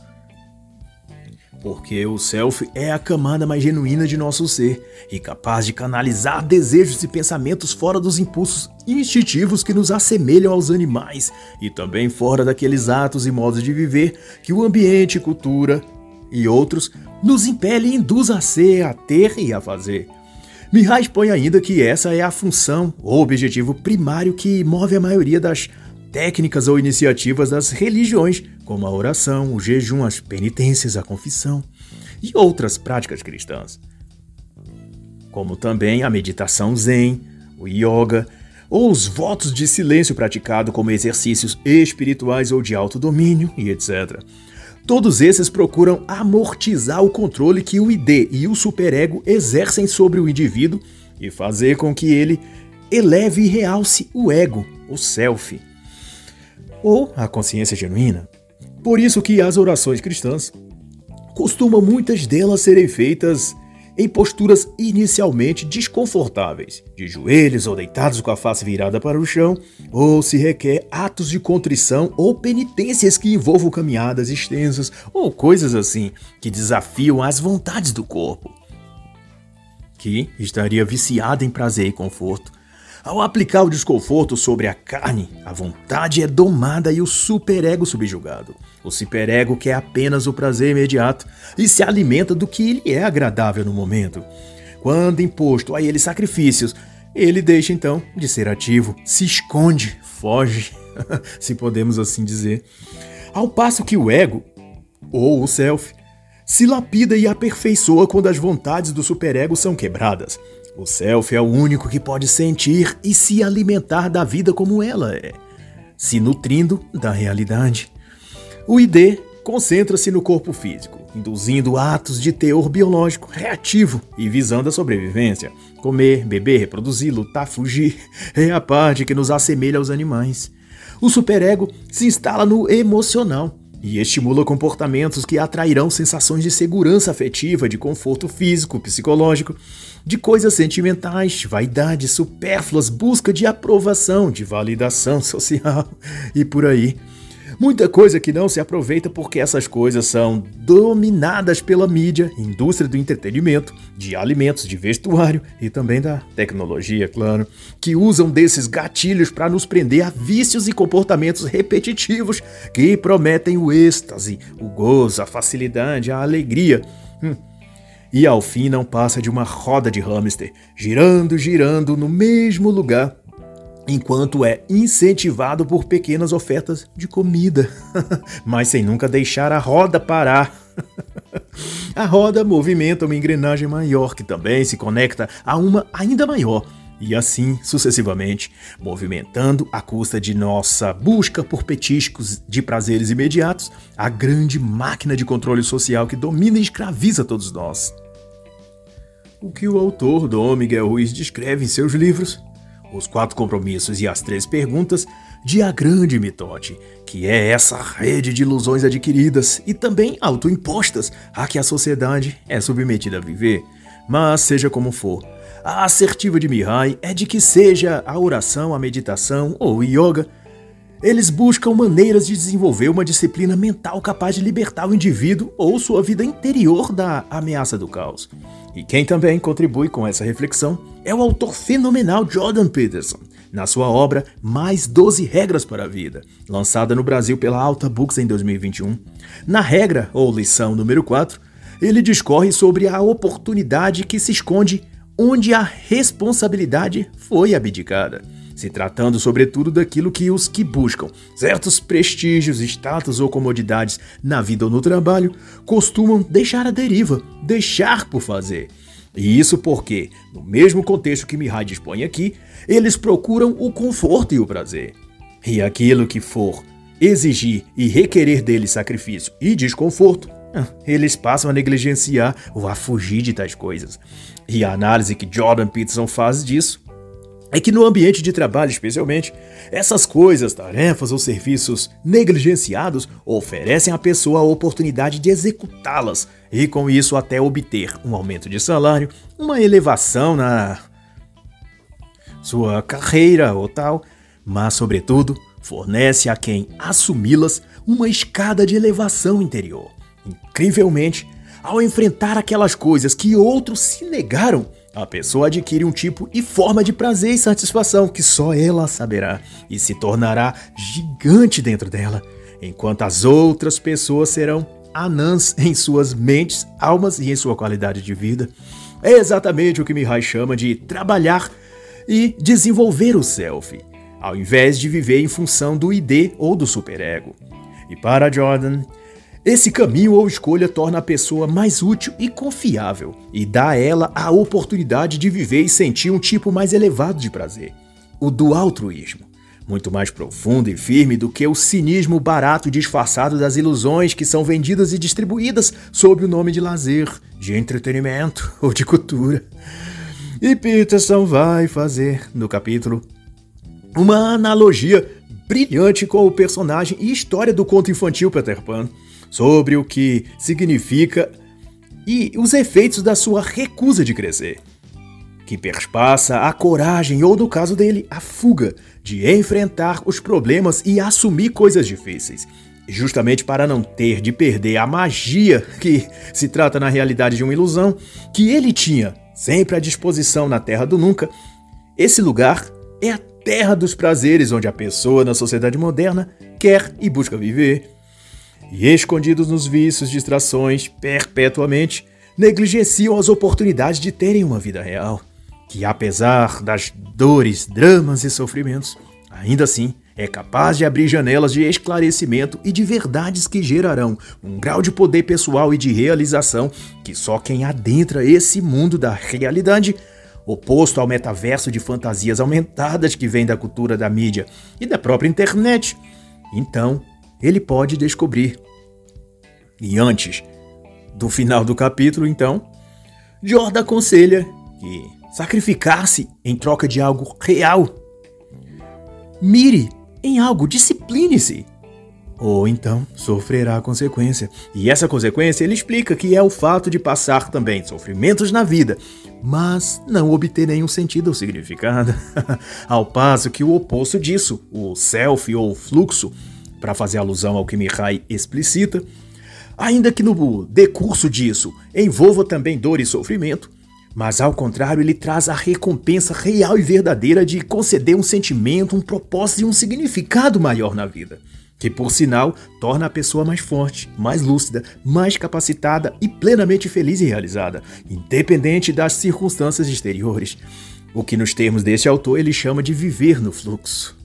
Porque o self é a camada mais genuína de nosso ser e capaz de canalizar desejos e pensamentos fora dos impulsos instintivos que nos assemelham aos animais e também fora daqueles atos e modos de viver que o ambiente, cultura e outros nos impele e induz a ser, a ter e a fazer. Mihai expõe ainda que essa é a função ou objetivo primário que move a maioria das técnicas ou iniciativas das religiões, como a oração, o jejum, as penitências, a confissão e outras práticas cristãs. Como também a meditação zen, o yoga ou os votos de silêncio praticado como exercícios espirituais ou de autodomínio e etc. Todos esses procuram amortizar o controle que o ID e o superego exercem sobre o indivíduo e fazer com que ele eleve e realce o ego, o self, ou a consciência genuína. Por isso que as orações cristãs costumam muitas delas serem feitas em posturas inicialmente desconfortáveis, de joelhos ou deitados com a face virada para o chão, ou se requer atos de contrição ou penitências que envolvam caminhadas extensas ou coisas assim que desafiam as vontades do corpo, que estaria viciado em prazer e conforto, ao aplicar o desconforto sobre a carne, a vontade é domada e o superego subjugado. O superego quer apenas o prazer imediato e se alimenta do que lhe é agradável no momento. Quando imposto a ele sacrifícios, ele deixa então de ser ativo, se esconde, foge, se podemos assim dizer. Ao passo que o ego, ou o self, se lapida e aperfeiçoa quando as vontades do superego são quebradas. O self é o único que pode sentir e se alimentar da vida como ela é, se nutrindo da realidade. O ID concentra-se no corpo físico, induzindo atos de teor biológico reativo e visando a sobrevivência. Comer, beber, reproduzir, lutar, fugir é a parte que nos assemelha aos animais. O superego se instala no emocional e estimula comportamentos que atrairão sensações de segurança afetiva, de conforto físico, psicológico, de coisas sentimentais, vaidade, supérfluas, busca de aprovação, de validação social e por aí. Muita coisa que não se aproveita porque essas coisas são dominadas pela mídia, indústria do entretenimento, de alimentos, de vestuário e também da tecnologia, claro, que usam desses gatilhos para nos prender a vícios e comportamentos repetitivos que prometem o êxtase, o gozo, a facilidade, a alegria. Hum. E ao fim não passa de uma roda de hamster, girando, girando no mesmo lugar enquanto é incentivado por pequenas ofertas de comida, mas sem nunca deixar a roda parar. a roda movimenta uma engrenagem maior que também se conecta a uma ainda maior. E assim sucessivamente, movimentando à custa de nossa busca por petiscos de prazeres imediatos, a grande máquina de controle social que domina e escraviza todos nós. O que o autor Dom Miguel Ruiz descreve em seus livros os quatro compromissos e as três perguntas de A Grande Mitote, que é essa rede de ilusões adquiridas e também autoimpostas a que a sociedade é submetida a viver. Mas seja como for, a assertiva de Mihai é de que seja a oração, a meditação ou o yoga, eles buscam maneiras de desenvolver uma disciplina mental capaz de libertar o indivíduo ou sua vida interior da ameaça do caos. E quem também contribui com essa reflexão é o autor fenomenal Jordan Peterson, na sua obra Mais 12 Regras para a Vida, lançada no Brasil pela Alta Books em 2021. Na regra, ou lição número 4, ele discorre sobre a oportunidade que se esconde onde a responsabilidade foi abdicada se tratando sobretudo daquilo que os que buscam certos prestígios, status ou comodidades na vida ou no trabalho costumam deixar a deriva, deixar por fazer. E isso porque, no mesmo contexto que Mihai dispõe aqui, eles procuram o conforto e o prazer. E aquilo que for exigir e requerer deles sacrifício e desconforto, ah, eles passam a negligenciar ou a fugir de tais coisas. E a análise que Jordan Peterson faz disso é que no ambiente de trabalho, especialmente, essas coisas, tarefas ou serviços negligenciados oferecem à pessoa a oportunidade de executá-las e, com isso, até obter um aumento de salário, uma elevação na sua carreira ou tal, mas, sobretudo, fornece a quem assumi-las uma escada de elevação interior. Incrivelmente, ao enfrentar aquelas coisas que outros se negaram a pessoa adquire um tipo e forma de prazer e satisfação que só ela saberá e se tornará gigante dentro dela, enquanto as outras pessoas serão anãs em suas mentes, almas e em sua qualidade de vida. É exatamente o que Mihai chama de trabalhar e desenvolver o self, ao invés de viver em função do ID ou do superego. E para Jordan, esse caminho ou escolha torna a pessoa mais útil e confiável e dá a ela a oportunidade de viver e sentir um tipo mais elevado de prazer, o do altruísmo, muito mais profundo e firme do que o cinismo barato disfarçado das ilusões que são vendidas e distribuídas sob o nome de lazer, de entretenimento ou de cultura. E Peterson vai fazer, no capítulo, uma analogia brilhante com o personagem e história do conto infantil Peter Pan sobre o que significa e os efeitos da sua recusa de crescer, que perspassa a coragem ou, no caso dele, a fuga de enfrentar os problemas e assumir coisas difíceis. Justamente para não ter de perder a magia que se trata na realidade de uma ilusão que ele tinha sempre à disposição na Terra do Nunca, esse lugar é a terra dos prazeres onde a pessoa na sociedade moderna quer e busca viver e escondidos nos vícios, distrações, perpetuamente, negligenciam as oportunidades de terem uma vida real, que apesar das dores, dramas e sofrimentos, ainda assim é capaz de abrir janelas de esclarecimento e de verdades que gerarão um grau de poder pessoal e de realização que só quem adentra esse mundo da realidade, oposto ao metaverso de fantasias aumentadas que vem da cultura da mídia e da própria internet, então ele pode descobrir. E antes do final do capítulo, então, Jordan aconselha que sacrificar-se em troca de algo real. Mire em algo, discipline-se. Ou então sofrerá a consequência. E essa consequência ele explica que é o fato de passar também sofrimentos na vida, mas não obter nenhum sentido ou significado. Ao passo que o oposto disso, o self ou fluxo, para fazer alusão ao que Mihai explicita, ainda que no decurso disso envolva também dor e sofrimento, mas ao contrário, ele traz a recompensa real e verdadeira de conceder um sentimento, um propósito e um significado maior na vida, que por sinal torna a pessoa mais forte, mais lúcida, mais capacitada e plenamente feliz e realizada, independente das circunstâncias exteriores. O que nos termos deste autor ele chama de viver no fluxo.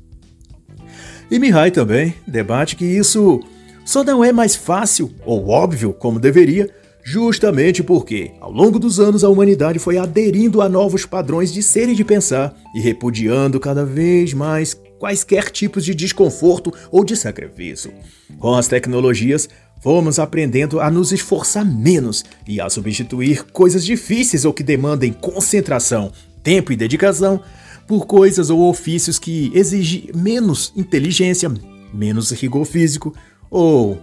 E Mihai também debate que isso só não é mais fácil ou óbvio como deveria, justamente porque, ao longo dos anos, a humanidade foi aderindo a novos padrões de ser e de pensar e repudiando cada vez mais quaisquer tipos de desconforto ou de sacrifício. Com as tecnologias, fomos aprendendo a nos esforçar menos e a substituir coisas difíceis ou que demandem concentração, tempo e dedicação por coisas ou ofícios que exigem menos inteligência, menos rigor físico ou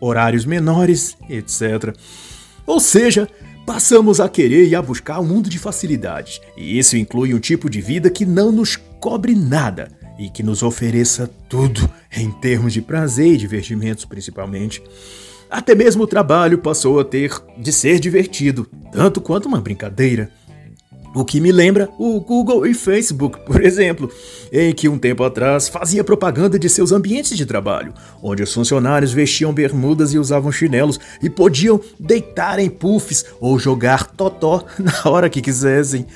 horários menores, etc. Ou seja, passamos a querer e a buscar um mundo de facilidades, e isso inclui um tipo de vida que não nos cobre nada e que nos ofereça tudo em termos de prazer e divertimentos, principalmente. Até mesmo o trabalho passou a ter de ser divertido, tanto quanto uma brincadeira. O que me lembra o Google e Facebook, por exemplo, em que um tempo atrás fazia propaganda de seus ambientes de trabalho, onde os funcionários vestiam bermudas e usavam chinelos e podiam deitar em puffs ou jogar totó na hora que quisessem.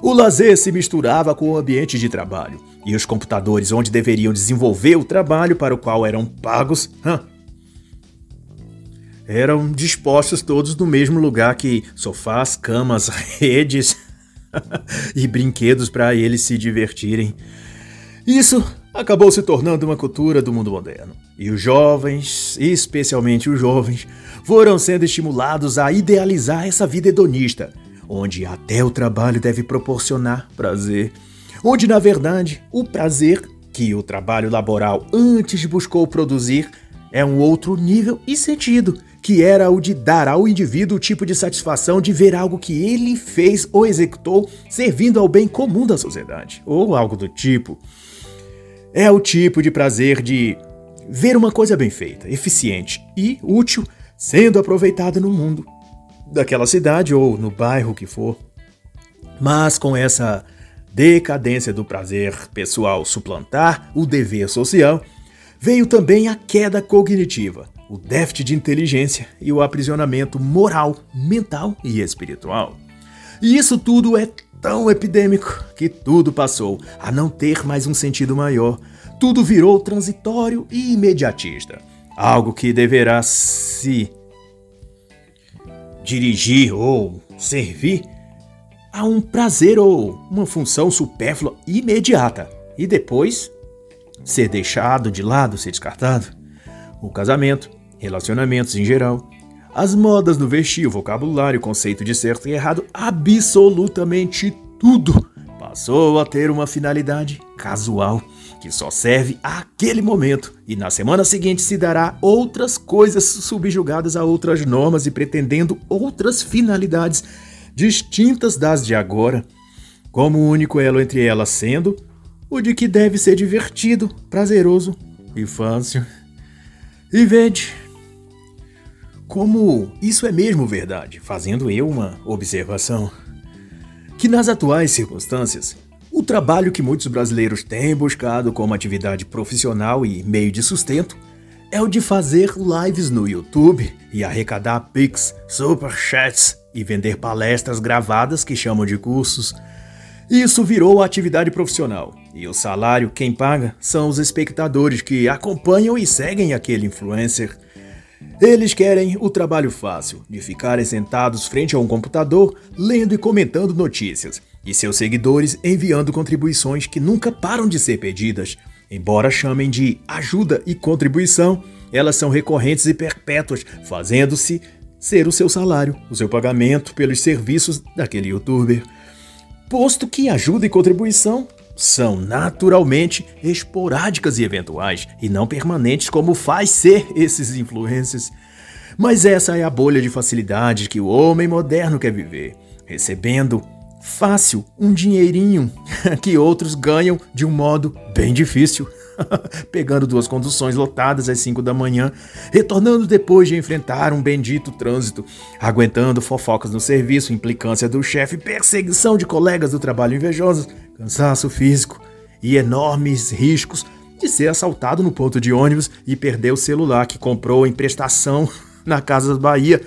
O lazer se misturava com o ambiente de trabalho, e os computadores onde deveriam desenvolver o trabalho para o qual eram pagos, eram dispostos todos no mesmo lugar que sofás, camas, redes e brinquedos para eles se divertirem. Isso acabou se tornando uma cultura do mundo moderno. E os jovens, especialmente os jovens, foram sendo estimulados a idealizar essa vida hedonista, onde até o trabalho deve proporcionar prazer. Onde, na verdade, o prazer que o trabalho laboral antes buscou produzir é um outro nível e sentido que era o de dar ao indivíduo o tipo de satisfação de ver algo que ele fez ou executou servindo ao bem comum da sociedade, ou algo do tipo. É o tipo de prazer de ver uma coisa bem feita, eficiente e útil sendo aproveitada no mundo, daquela cidade ou no bairro que for. Mas com essa decadência do prazer pessoal suplantar o dever social, veio também a queda cognitiva o déficit de inteligência e o aprisionamento moral, mental e espiritual. E isso tudo é tão epidêmico que tudo passou a não ter mais um sentido maior. Tudo virou transitório e imediatista. Algo que deverá se dirigir ou servir a um prazer ou uma função supérflua imediata e depois ser deixado de lado, ser descartado. O casamento, relacionamentos em geral, as modas no vestir, o vocabulário, o conceito de certo e errado, absolutamente tudo passou a ter uma finalidade casual que só serve àquele momento e na semana seguinte se dará outras coisas subjugadas a outras normas e pretendendo outras finalidades distintas das de agora, como o único elo entre elas sendo o de que deve ser divertido, prazeroso e fácil. E vede, como isso é mesmo verdade, fazendo eu uma observação. Que nas atuais circunstâncias, o trabalho que muitos brasileiros têm buscado como atividade profissional e meio de sustento é o de fazer lives no YouTube e arrecadar pics, superchats e vender palestras gravadas que chamam de cursos. Isso virou atividade profissional e o salário quem paga são os espectadores que acompanham e seguem aquele influencer. Eles querem o trabalho fácil, de ficarem sentados frente a um computador, lendo e comentando notícias, e seus seguidores enviando contribuições que nunca param de ser pedidas. Embora chamem de ajuda e contribuição, elas são recorrentes e perpétuas, fazendo-se ser o seu salário, o seu pagamento pelos serviços daquele youtuber. Posto que ajuda e contribuição são naturalmente esporádicas e eventuais, e não permanentes como faz ser esses influências. Mas essa é a bolha de facilidade que o homem moderno quer viver, recebendo fácil um dinheirinho que outros ganham de um modo bem difícil. pegando duas conduções lotadas às 5 da manhã, retornando depois de enfrentar um bendito trânsito, aguentando fofocas no serviço, implicância do chefe, perseguição de colegas do trabalho invejosos, cansaço físico e enormes riscos de ser assaltado no ponto de ônibus e perder o celular que comprou em prestação na Casa Bahia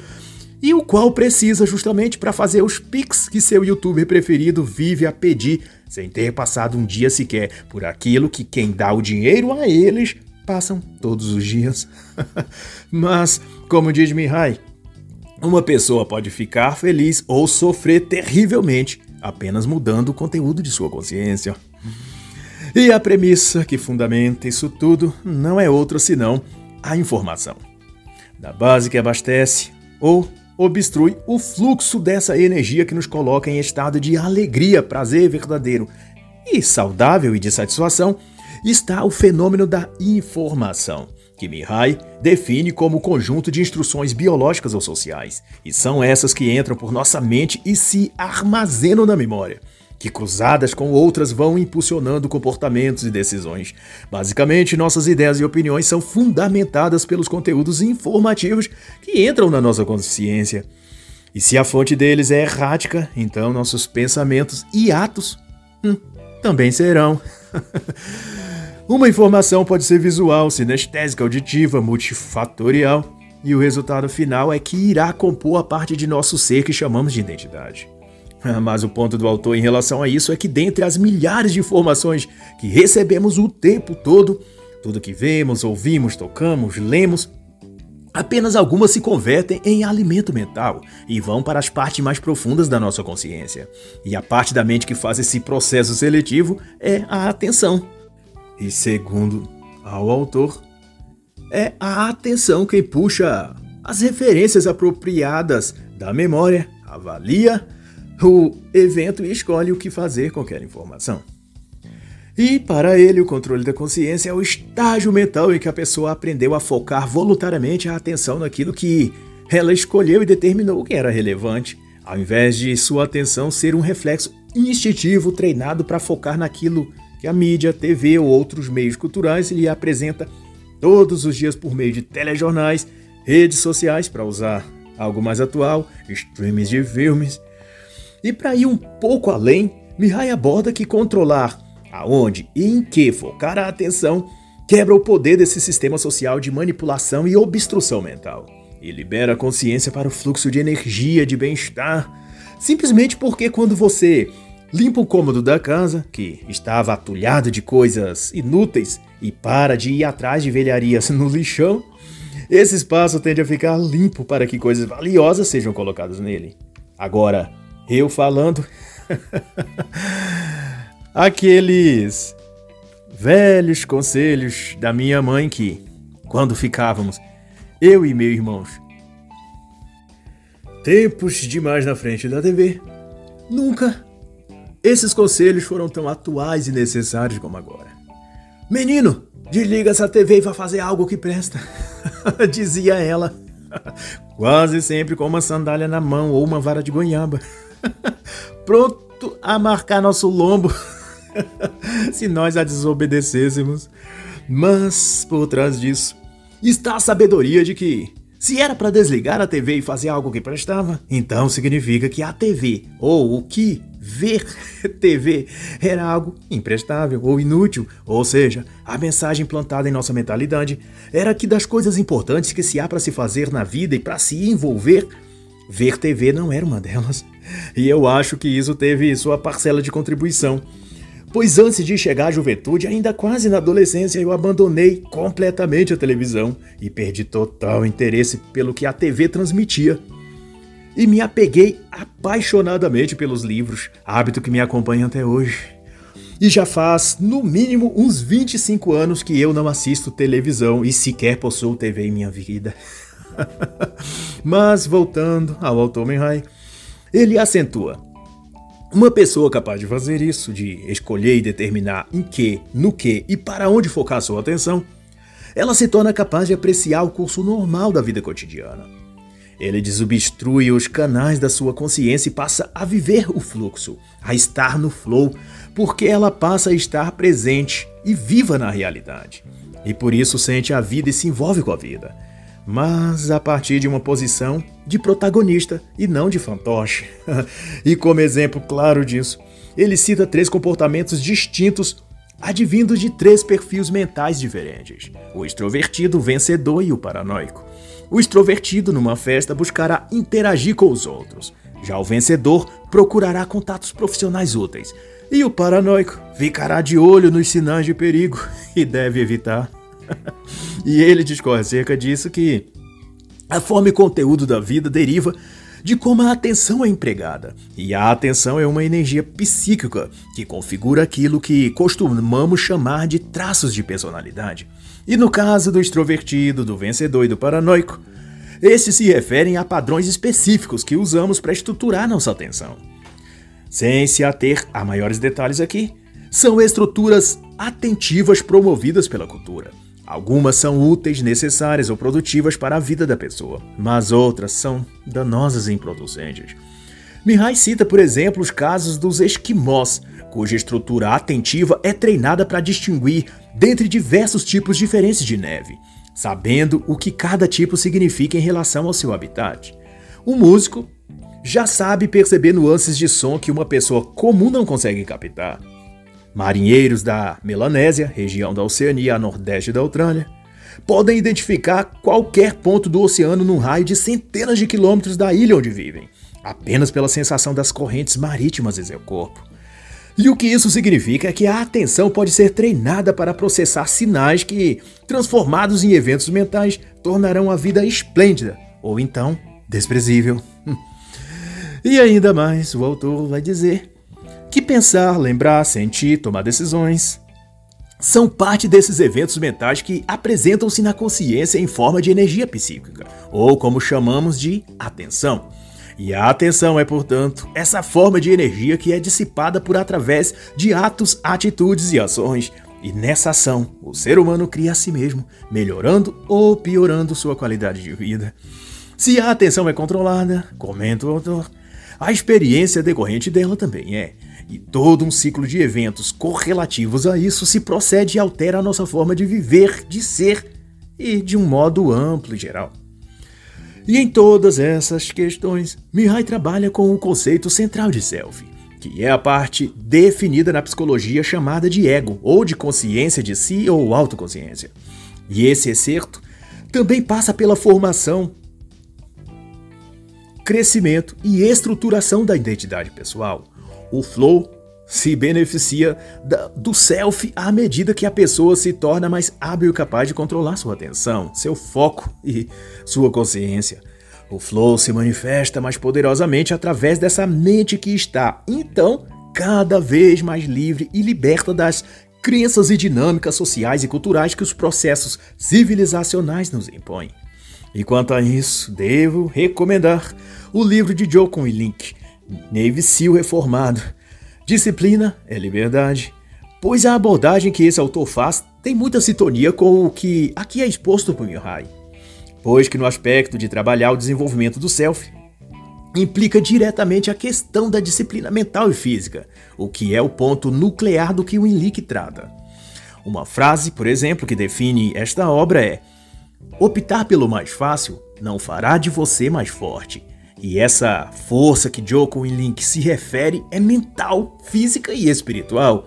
e o qual precisa justamente para fazer os pics que seu youtuber preferido vive a pedir, sem ter passado um dia sequer por aquilo que quem dá o dinheiro a eles passam todos os dias. Mas, como diz Mihai, uma pessoa pode ficar feliz ou sofrer terrivelmente apenas mudando o conteúdo de sua consciência. E a premissa que fundamenta isso tudo não é outra senão a informação. Da base que abastece ou obstrui o fluxo dessa energia que nos coloca em estado de alegria, prazer verdadeiro e saudável e de satisfação, está o fenômeno da informação, que Mihai define como conjunto de instruções biológicas ou sociais, e são essas que entram por nossa mente e se armazenam na memória que cruzadas com outras vão impulsionando comportamentos e decisões. Basicamente, nossas ideias e opiniões são fundamentadas pelos conteúdos informativos que entram na nossa consciência. E se a fonte deles é errática, então nossos pensamentos e atos hum, também serão. Uma informação pode ser visual, sinestésica, auditiva, multifatorial, e o resultado final é que irá compor a parte de nosso ser que chamamos de identidade. Mas o ponto do autor em relação a isso é que, dentre as milhares de informações que recebemos o tempo todo, tudo que vemos, ouvimos, tocamos, lemos, apenas algumas se convertem em alimento mental e vão para as partes mais profundas da nossa consciência. E a parte da mente que faz esse processo seletivo é a atenção. E segundo ao autor, é a atenção quem puxa as referências apropriadas da memória, avalia o evento escolhe o que fazer com aquela informação. E para ele, o controle da consciência é o estágio mental em que a pessoa aprendeu a focar voluntariamente a atenção naquilo que ela escolheu e determinou que era relevante, ao invés de sua atenção ser um reflexo instintivo treinado para focar naquilo que a mídia, TV ou outros meios culturais lhe apresenta todos os dias por meio de telejornais, redes sociais, para usar algo mais atual, streams de filmes, e para ir um pouco além, Mihai aborda que controlar aonde e em que focar a atenção quebra o poder desse sistema social de manipulação e obstrução mental e libera a consciência para o fluxo de energia, de bem-estar. Simplesmente porque quando você limpa o cômodo da casa, que estava atulhado de coisas inúteis, e para de ir atrás de velharias no lixão, esse espaço tende a ficar limpo para que coisas valiosas sejam colocadas nele. Agora, eu falando. Aqueles velhos conselhos da minha mãe que, quando ficávamos, eu e meus irmãos, tempos demais na frente da TV, nunca esses conselhos foram tão atuais e necessários como agora. Menino, desliga essa TV e vá fazer algo que presta, dizia ela, quase sempre com uma sandália na mão ou uma vara de goiaba. pronto a marcar nosso lombo se nós a desobedecêssemos. Mas por trás disso está a sabedoria de que se era para desligar a TV e fazer algo que prestava, então significa que a TV ou o que ver TV era algo imprestável ou inútil, ou seja, a mensagem plantada em nossa mentalidade era que das coisas importantes que se há para se fazer na vida e para se envolver, ver TV não era uma delas. E eu acho que isso teve sua parcela de contribuição. Pois antes de chegar à juventude, ainda quase na adolescência, eu abandonei completamente a televisão e perdi total interesse pelo que a TV transmitia. E me apeguei apaixonadamente pelos livros, hábito que me acompanha até hoje. E já faz, no mínimo, uns 25 anos que eu não assisto televisão e sequer possuo TV em minha vida. Mas voltando ao autor Menhai, ele acentua: uma pessoa capaz de fazer isso, de escolher e determinar em que, no que e para onde focar sua atenção, ela se torna capaz de apreciar o curso normal da vida cotidiana. Ele desobstrui os canais da sua consciência e passa a viver o fluxo, a estar no flow, porque ela passa a estar presente e viva na realidade. E por isso sente a vida e se envolve com a vida mas a partir de uma posição de protagonista e não de fantoche. e como exemplo claro disso, ele cita três comportamentos distintos advindos de três perfis mentais diferentes: o extrovertido, o vencedor e o paranoico. O extrovertido, numa festa, buscará interagir com os outros. Já o vencedor procurará contatos profissionais úteis. E o paranoico ficará de olho nos sinais de perigo e deve evitar. e ele discorre acerca disso que a forma e conteúdo da vida deriva de como a atenção é empregada. E a atenção é uma energia psíquica que configura aquilo que costumamos chamar de traços de personalidade. E no caso do extrovertido, do vencedor e do paranoico, esses se referem a padrões específicos que usamos para estruturar nossa atenção. Sem se ater a maiores detalhes aqui, são estruturas atentivas promovidas pela cultura. Algumas são úteis, necessárias ou produtivas para a vida da pessoa, mas outras são danosas e improducentes. Mihai cita, por exemplo, os casos dos esquimós, cuja estrutura atentiva é treinada para distinguir dentre diversos tipos diferentes de neve, sabendo o que cada tipo significa em relação ao seu habitat. O músico já sabe perceber nuances de som que uma pessoa comum não consegue captar. Marinheiros da Melanésia, região da Oceania a nordeste da Austrália, podem identificar qualquer ponto do oceano num raio de centenas de quilômetros da ilha onde vivem, apenas pela sensação das correntes marítimas em seu corpo. E o que isso significa é que a atenção pode ser treinada para processar sinais que, transformados em eventos mentais, tornarão a vida esplêndida ou então desprezível. e ainda mais, o autor vai dizer que pensar, lembrar, sentir, tomar decisões são parte desses eventos mentais que apresentam-se na consciência em forma de energia psíquica, ou como chamamos de atenção. E a atenção é, portanto, essa forma de energia que é dissipada por através de atos, atitudes e ações. E nessa ação, o ser humano cria a si mesmo, melhorando ou piorando sua qualidade de vida. Se a atenção é controlada, comenta o autor, a experiência decorrente dela também é. E todo um ciclo de eventos correlativos a isso se procede e altera a nossa forma de viver, de ser e de um modo amplo e geral. E em todas essas questões, Mihai trabalha com o conceito central de self, que é a parte definida na psicologia chamada de ego, ou de consciência de si ou autoconsciência. E esse excerto também passa pela formação, crescimento e estruturação da identidade pessoal, o flow se beneficia da, do self à medida que a pessoa se torna mais hábil e capaz de controlar sua atenção, seu foco e sua consciência. O flow se manifesta mais poderosamente através dessa mente que está, então, cada vez mais livre e liberta das crenças e dinâmicas sociais e culturais que os processos civilizacionais nos impõem. E quanto a isso, devo recomendar o livro de Jocko Link, Navy SEAL reformado. Disciplina é liberdade, pois a abordagem que esse autor faz tem muita sintonia com o que aqui é exposto por Mihai. Pois que no aspecto de trabalhar o desenvolvimento do self, implica diretamente a questão da disciplina mental e física, o que é o ponto nuclear do que o Inlick trata. Uma frase, por exemplo, que define esta obra é: Optar pelo mais fácil não fará de você mais forte, e essa força que Joko e Link se refere é mental, física e espiritual.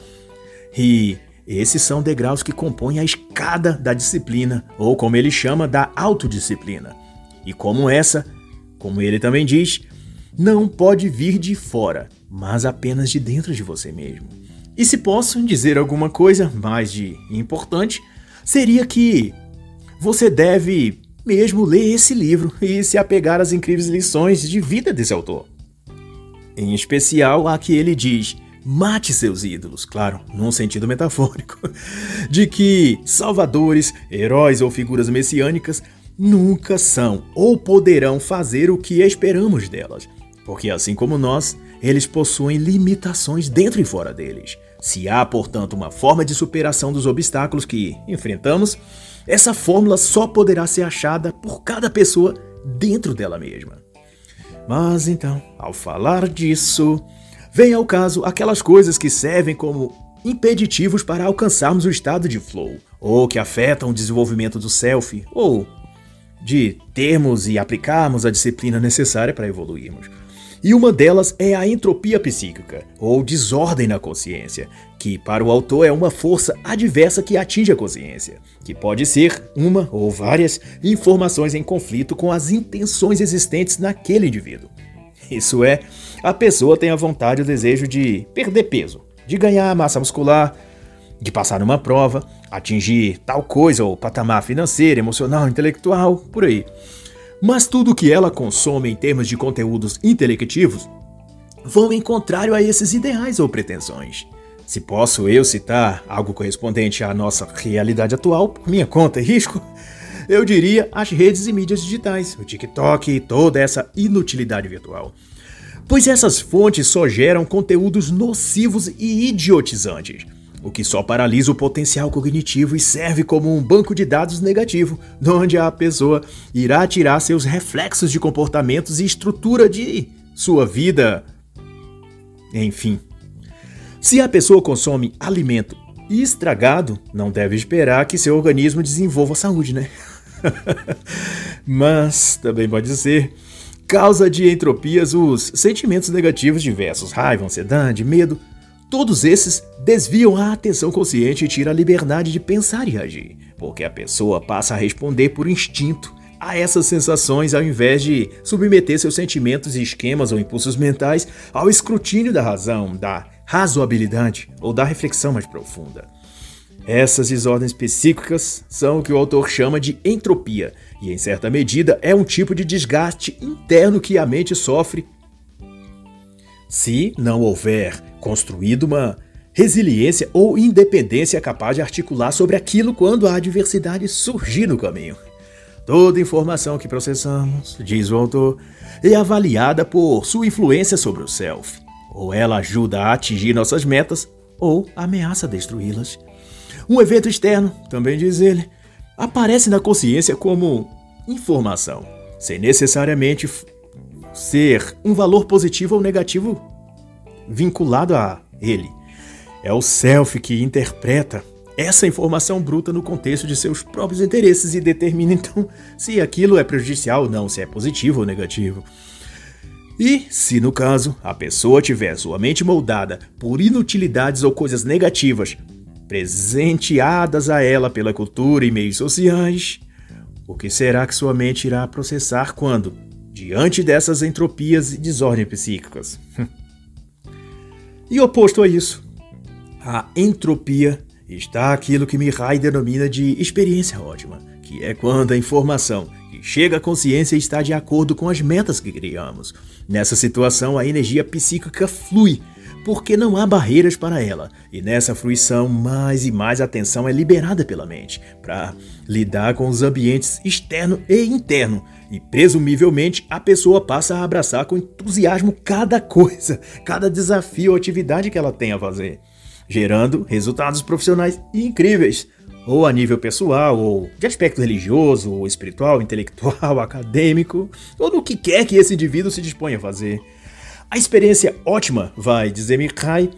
E esses são degraus que compõem a escada da disciplina, ou como ele chama, da autodisciplina. E como essa, como ele também diz, não pode vir de fora, mas apenas de dentro de você mesmo. E se posso dizer alguma coisa mais de importante, seria que você deve mesmo ler esse livro e se apegar às incríveis lições de vida desse autor. Em especial a que ele diz: mate seus ídolos, claro, num sentido metafórico, de que salvadores, heróis ou figuras messiânicas nunca são ou poderão fazer o que esperamos delas, porque assim como nós, eles possuem limitações dentro e fora deles. Se há, portanto, uma forma de superação dos obstáculos que enfrentamos, essa fórmula só poderá ser achada por cada pessoa dentro dela mesma. Mas então, ao falar disso, vem ao caso aquelas coisas que servem como impeditivos para alcançarmos o estado de flow, ou que afetam o desenvolvimento do self, ou de termos e aplicarmos a disciplina necessária para evoluirmos. E uma delas é a entropia psíquica, ou desordem na consciência, que para o autor é uma força adversa que atinge a consciência, que pode ser uma ou várias informações em conflito com as intenções existentes naquele indivíduo. Isso é, a pessoa tem a vontade e o desejo de perder peso, de ganhar massa muscular, de passar numa prova, atingir tal coisa ou patamar financeiro, emocional, intelectual, por aí. Mas tudo que ela consome em termos de conteúdos intelectivos vão em contrário a esses ideais ou pretensões. Se posso eu citar algo correspondente à nossa realidade atual, por minha conta e risco, eu diria as redes e mídias digitais, o TikTok e toda essa inutilidade virtual. pois essas fontes só geram conteúdos nocivos e idiotizantes, o que só paralisa o potencial cognitivo e serve como um banco de dados negativo, onde a pessoa irá tirar seus reflexos de comportamentos e estrutura de sua vida. Enfim. Se a pessoa consome alimento estragado, não deve esperar que seu organismo desenvolva saúde, né? Mas também pode ser causa de entropias os sentimentos negativos diversos, raiva, ansiedade, medo. Todos esses desviam a atenção consciente e tiram a liberdade de pensar e agir, porque a pessoa passa a responder por instinto a essas sensações ao invés de submeter seus sentimentos e esquemas ou impulsos mentais ao escrutínio da razão, da razoabilidade ou da reflexão mais profunda. Essas desordens psíquicas são o que o autor chama de entropia, e em certa medida é um tipo de desgaste interno que a mente sofre se não houver construído uma resiliência ou independência capaz de articular sobre aquilo quando a adversidade surgir no caminho. Toda informação que processamos, diz o autor, é avaliada por sua influência sobre o self. Ou ela ajuda a atingir nossas metas, ou ameaça destruí-las. Um evento externo, também diz ele, aparece na consciência como informação, sem necessariamente ser um valor positivo ou negativo vinculado a ele. É o self que interpreta essa informação bruta no contexto de seus próprios interesses e determina então se aquilo é prejudicial ou não, se é positivo ou negativo. E, se no caso, a pessoa tiver sua mente moldada por inutilidades ou coisas negativas, presenteadas a ela pela cultura e meios sociais, o que será que sua mente irá processar quando, diante dessas entropias e desordens psíquicas? e oposto a isso, a entropia está aquilo que Mihai denomina de experiência ótima, que é quando a informação chega à consciência está de acordo com as metas que criamos. Nessa situação, a energia psíquica flui porque não há barreiras para ela, e nessa fruição mais e mais atenção é liberada pela mente para lidar com os ambientes externo e interno, e presumivelmente a pessoa passa a abraçar com entusiasmo cada coisa, cada desafio ou atividade que ela tem a fazer, gerando resultados profissionais incríveis, ou a nível pessoal, ou de aspecto religioso, ou espiritual, intelectual, acadêmico, ou no que quer que esse indivíduo se disponha a fazer. A experiência ótima, vai dizer Mikai,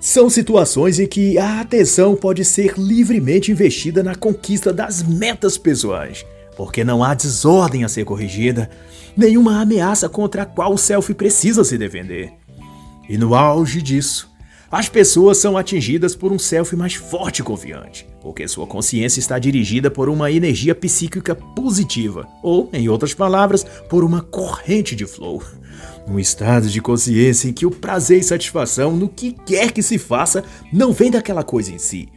são situações em que a atenção pode ser livremente investida na conquista das metas pessoais, porque não há desordem a ser corrigida, nenhuma ameaça contra a qual o self precisa se defender. E no auge disso, as pessoas são atingidas por um self mais forte e confiante, porque sua consciência está dirigida por uma energia psíquica positiva, ou, em outras palavras, por uma corrente de flow. Um estado de consciência em que o prazer e satisfação no que quer que se faça não vem daquela coisa em si,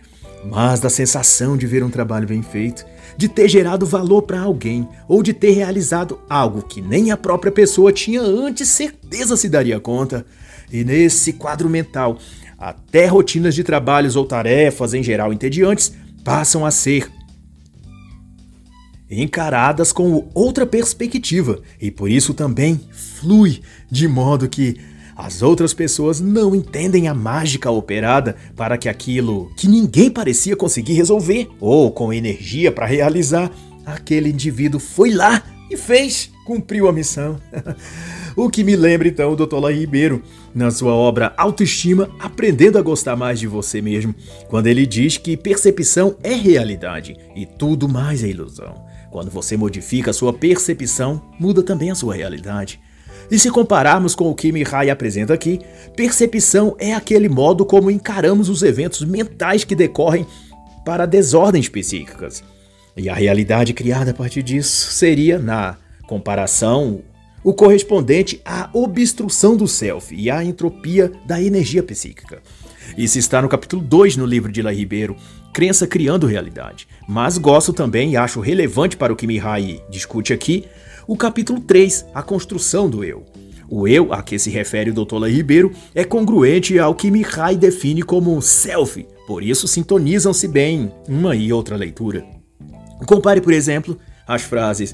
mas da sensação de ver um trabalho bem feito, de ter gerado valor para alguém ou de ter realizado algo que nem a própria pessoa tinha antes certeza se daria conta. E nesse quadro mental, até rotinas de trabalhos ou tarefas em geral entediantes passam a ser encaradas com outra perspectiva e por isso também flui de modo que as outras pessoas não entendem a mágica operada para que aquilo que ninguém parecia conseguir resolver ou com energia para realizar, aquele indivíduo foi lá e fez, cumpriu a missão. o que me lembra então o Dr. Lai Ribeiro, na sua obra Autoestima, aprendendo a gostar mais de você mesmo, quando ele diz que percepção é realidade e tudo mais é ilusão. Quando você modifica a sua percepção, muda também a sua realidade. E se compararmos com o que Mihai apresenta aqui, percepção é aquele modo como encaramos os eventos mentais que decorrem para desordens psíquicas. E a realidade criada a partir disso seria, na comparação, o correspondente à obstrução do self e à entropia da energia psíquica. Isso está no capítulo 2 no livro de La Ribeiro, Crença Criando Realidade. Mas gosto também e acho relevante para o que Mihai discute aqui, o capítulo 3, A Construção do Eu. O eu a que se refere o Dr. La Ribeiro é congruente ao que Mihai define como self, por isso sintonizam-se bem uma e outra leitura. Compare, por exemplo, as frases: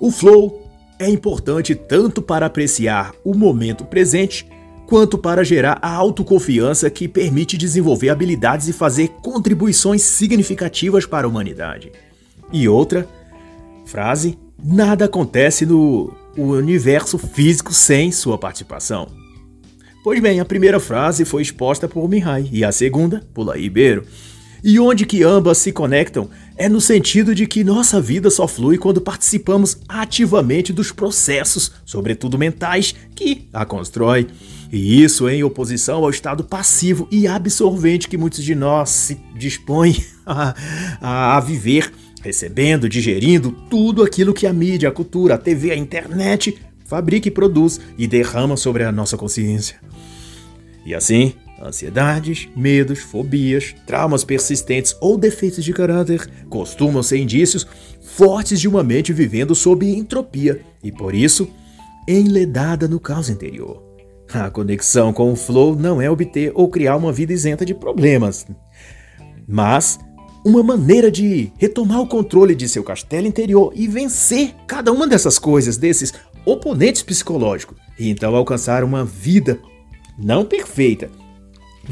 O flow é importante tanto para apreciar o momento presente, quanto para gerar a autoconfiança que permite desenvolver habilidades e fazer contribuições significativas para a humanidade. E outra frase: nada acontece no universo físico sem sua participação. Pois bem, a primeira frase foi exposta por Mihai e a segunda por Laí Ribeiro. E onde que ambas se conectam é no sentido de que nossa vida só flui quando participamos ativamente dos processos, sobretudo mentais, que a constrói. E isso em oposição ao estado passivo e absorvente que muitos de nós se dispõem a, a, viver, recebendo, digerindo tudo aquilo que a mídia, a cultura, a TV, a internet fabrica e produz e derrama sobre a nossa consciência. E assim, Ansiedades, medos, fobias, traumas persistentes ou defeitos de caráter costumam ser indícios fortes de uma mente vivendo sob entropia e, por isso, enledada no caos interior. A conexão com o flow não é obter ou criar uma vida isenta de problemas, mas uma maneira de retomar o controle de seu castelo interior e vencer cada uma dessas coisas, desses oponentes psicológicos, e então alcançar uma vida não perfeita,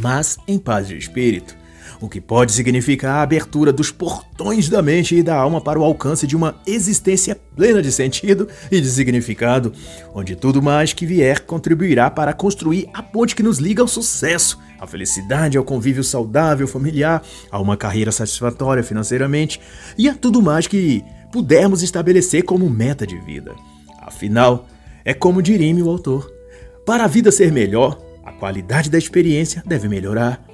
mas em paz de espírito, o que pode significar a abertura dos portões da mente e da alma para o alcance de uma existência plena de sentido e de significado, onde tudo mais que vier contribuirá para construir a ponte que nos liga ao sucesso, à felicidade, ao convívio saudável familiar, a uma carreira satisfatória financeiramente e a tudo mais que pudermos estabelecer como meta de vida. Afinal, é como diria o autor: para a vida ser melhor, qualidade da experiência deve melhorar.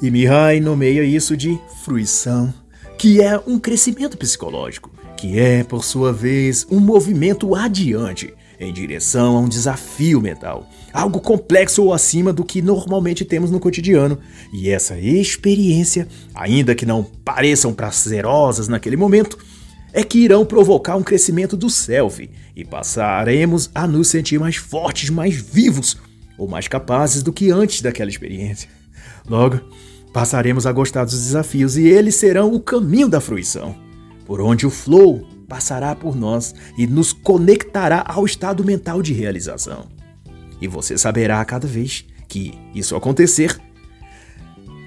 E Mihai nomeia isso de fruição, que é um crescimento psicológico, que é, por sua vez, um movimento adiante em direção a um desafio mental, algo complexo ou acima do que normalmente temos no cotidiano. E essa experiência, ainda que não pareçam prazerosas naquele momento, é que irão provocar um crescimento do self e passaremos a nos sentir mais fortes, mais vivos, ou mais capazes do que antes daquela experiência. Logo, passaremos a gostar dos desafios e eles serão o caminho da fruição, por onde o flow passará por nós e nos conectará ao estado mental de realização. E você saberá a cada vez que isso acontecer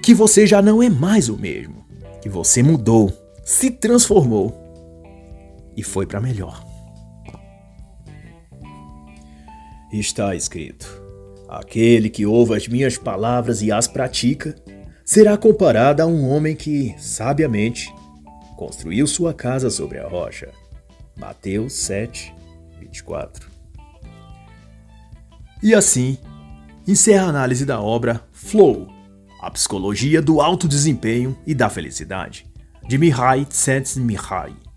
que você já não é mais o mesmo, que você mudou, se transformou e foi para melhor. Está escrito: Aquele que ouve as minhas palavras e as pratica será comparado a um homem que, sabiamente, construiu sua casa sobre a rocha. Mateus 7, 24. E assim, encerra a análise da obra Flow, a psicologia do alto desempenho e da felicidade, de Mihai Csikszentmihalyi.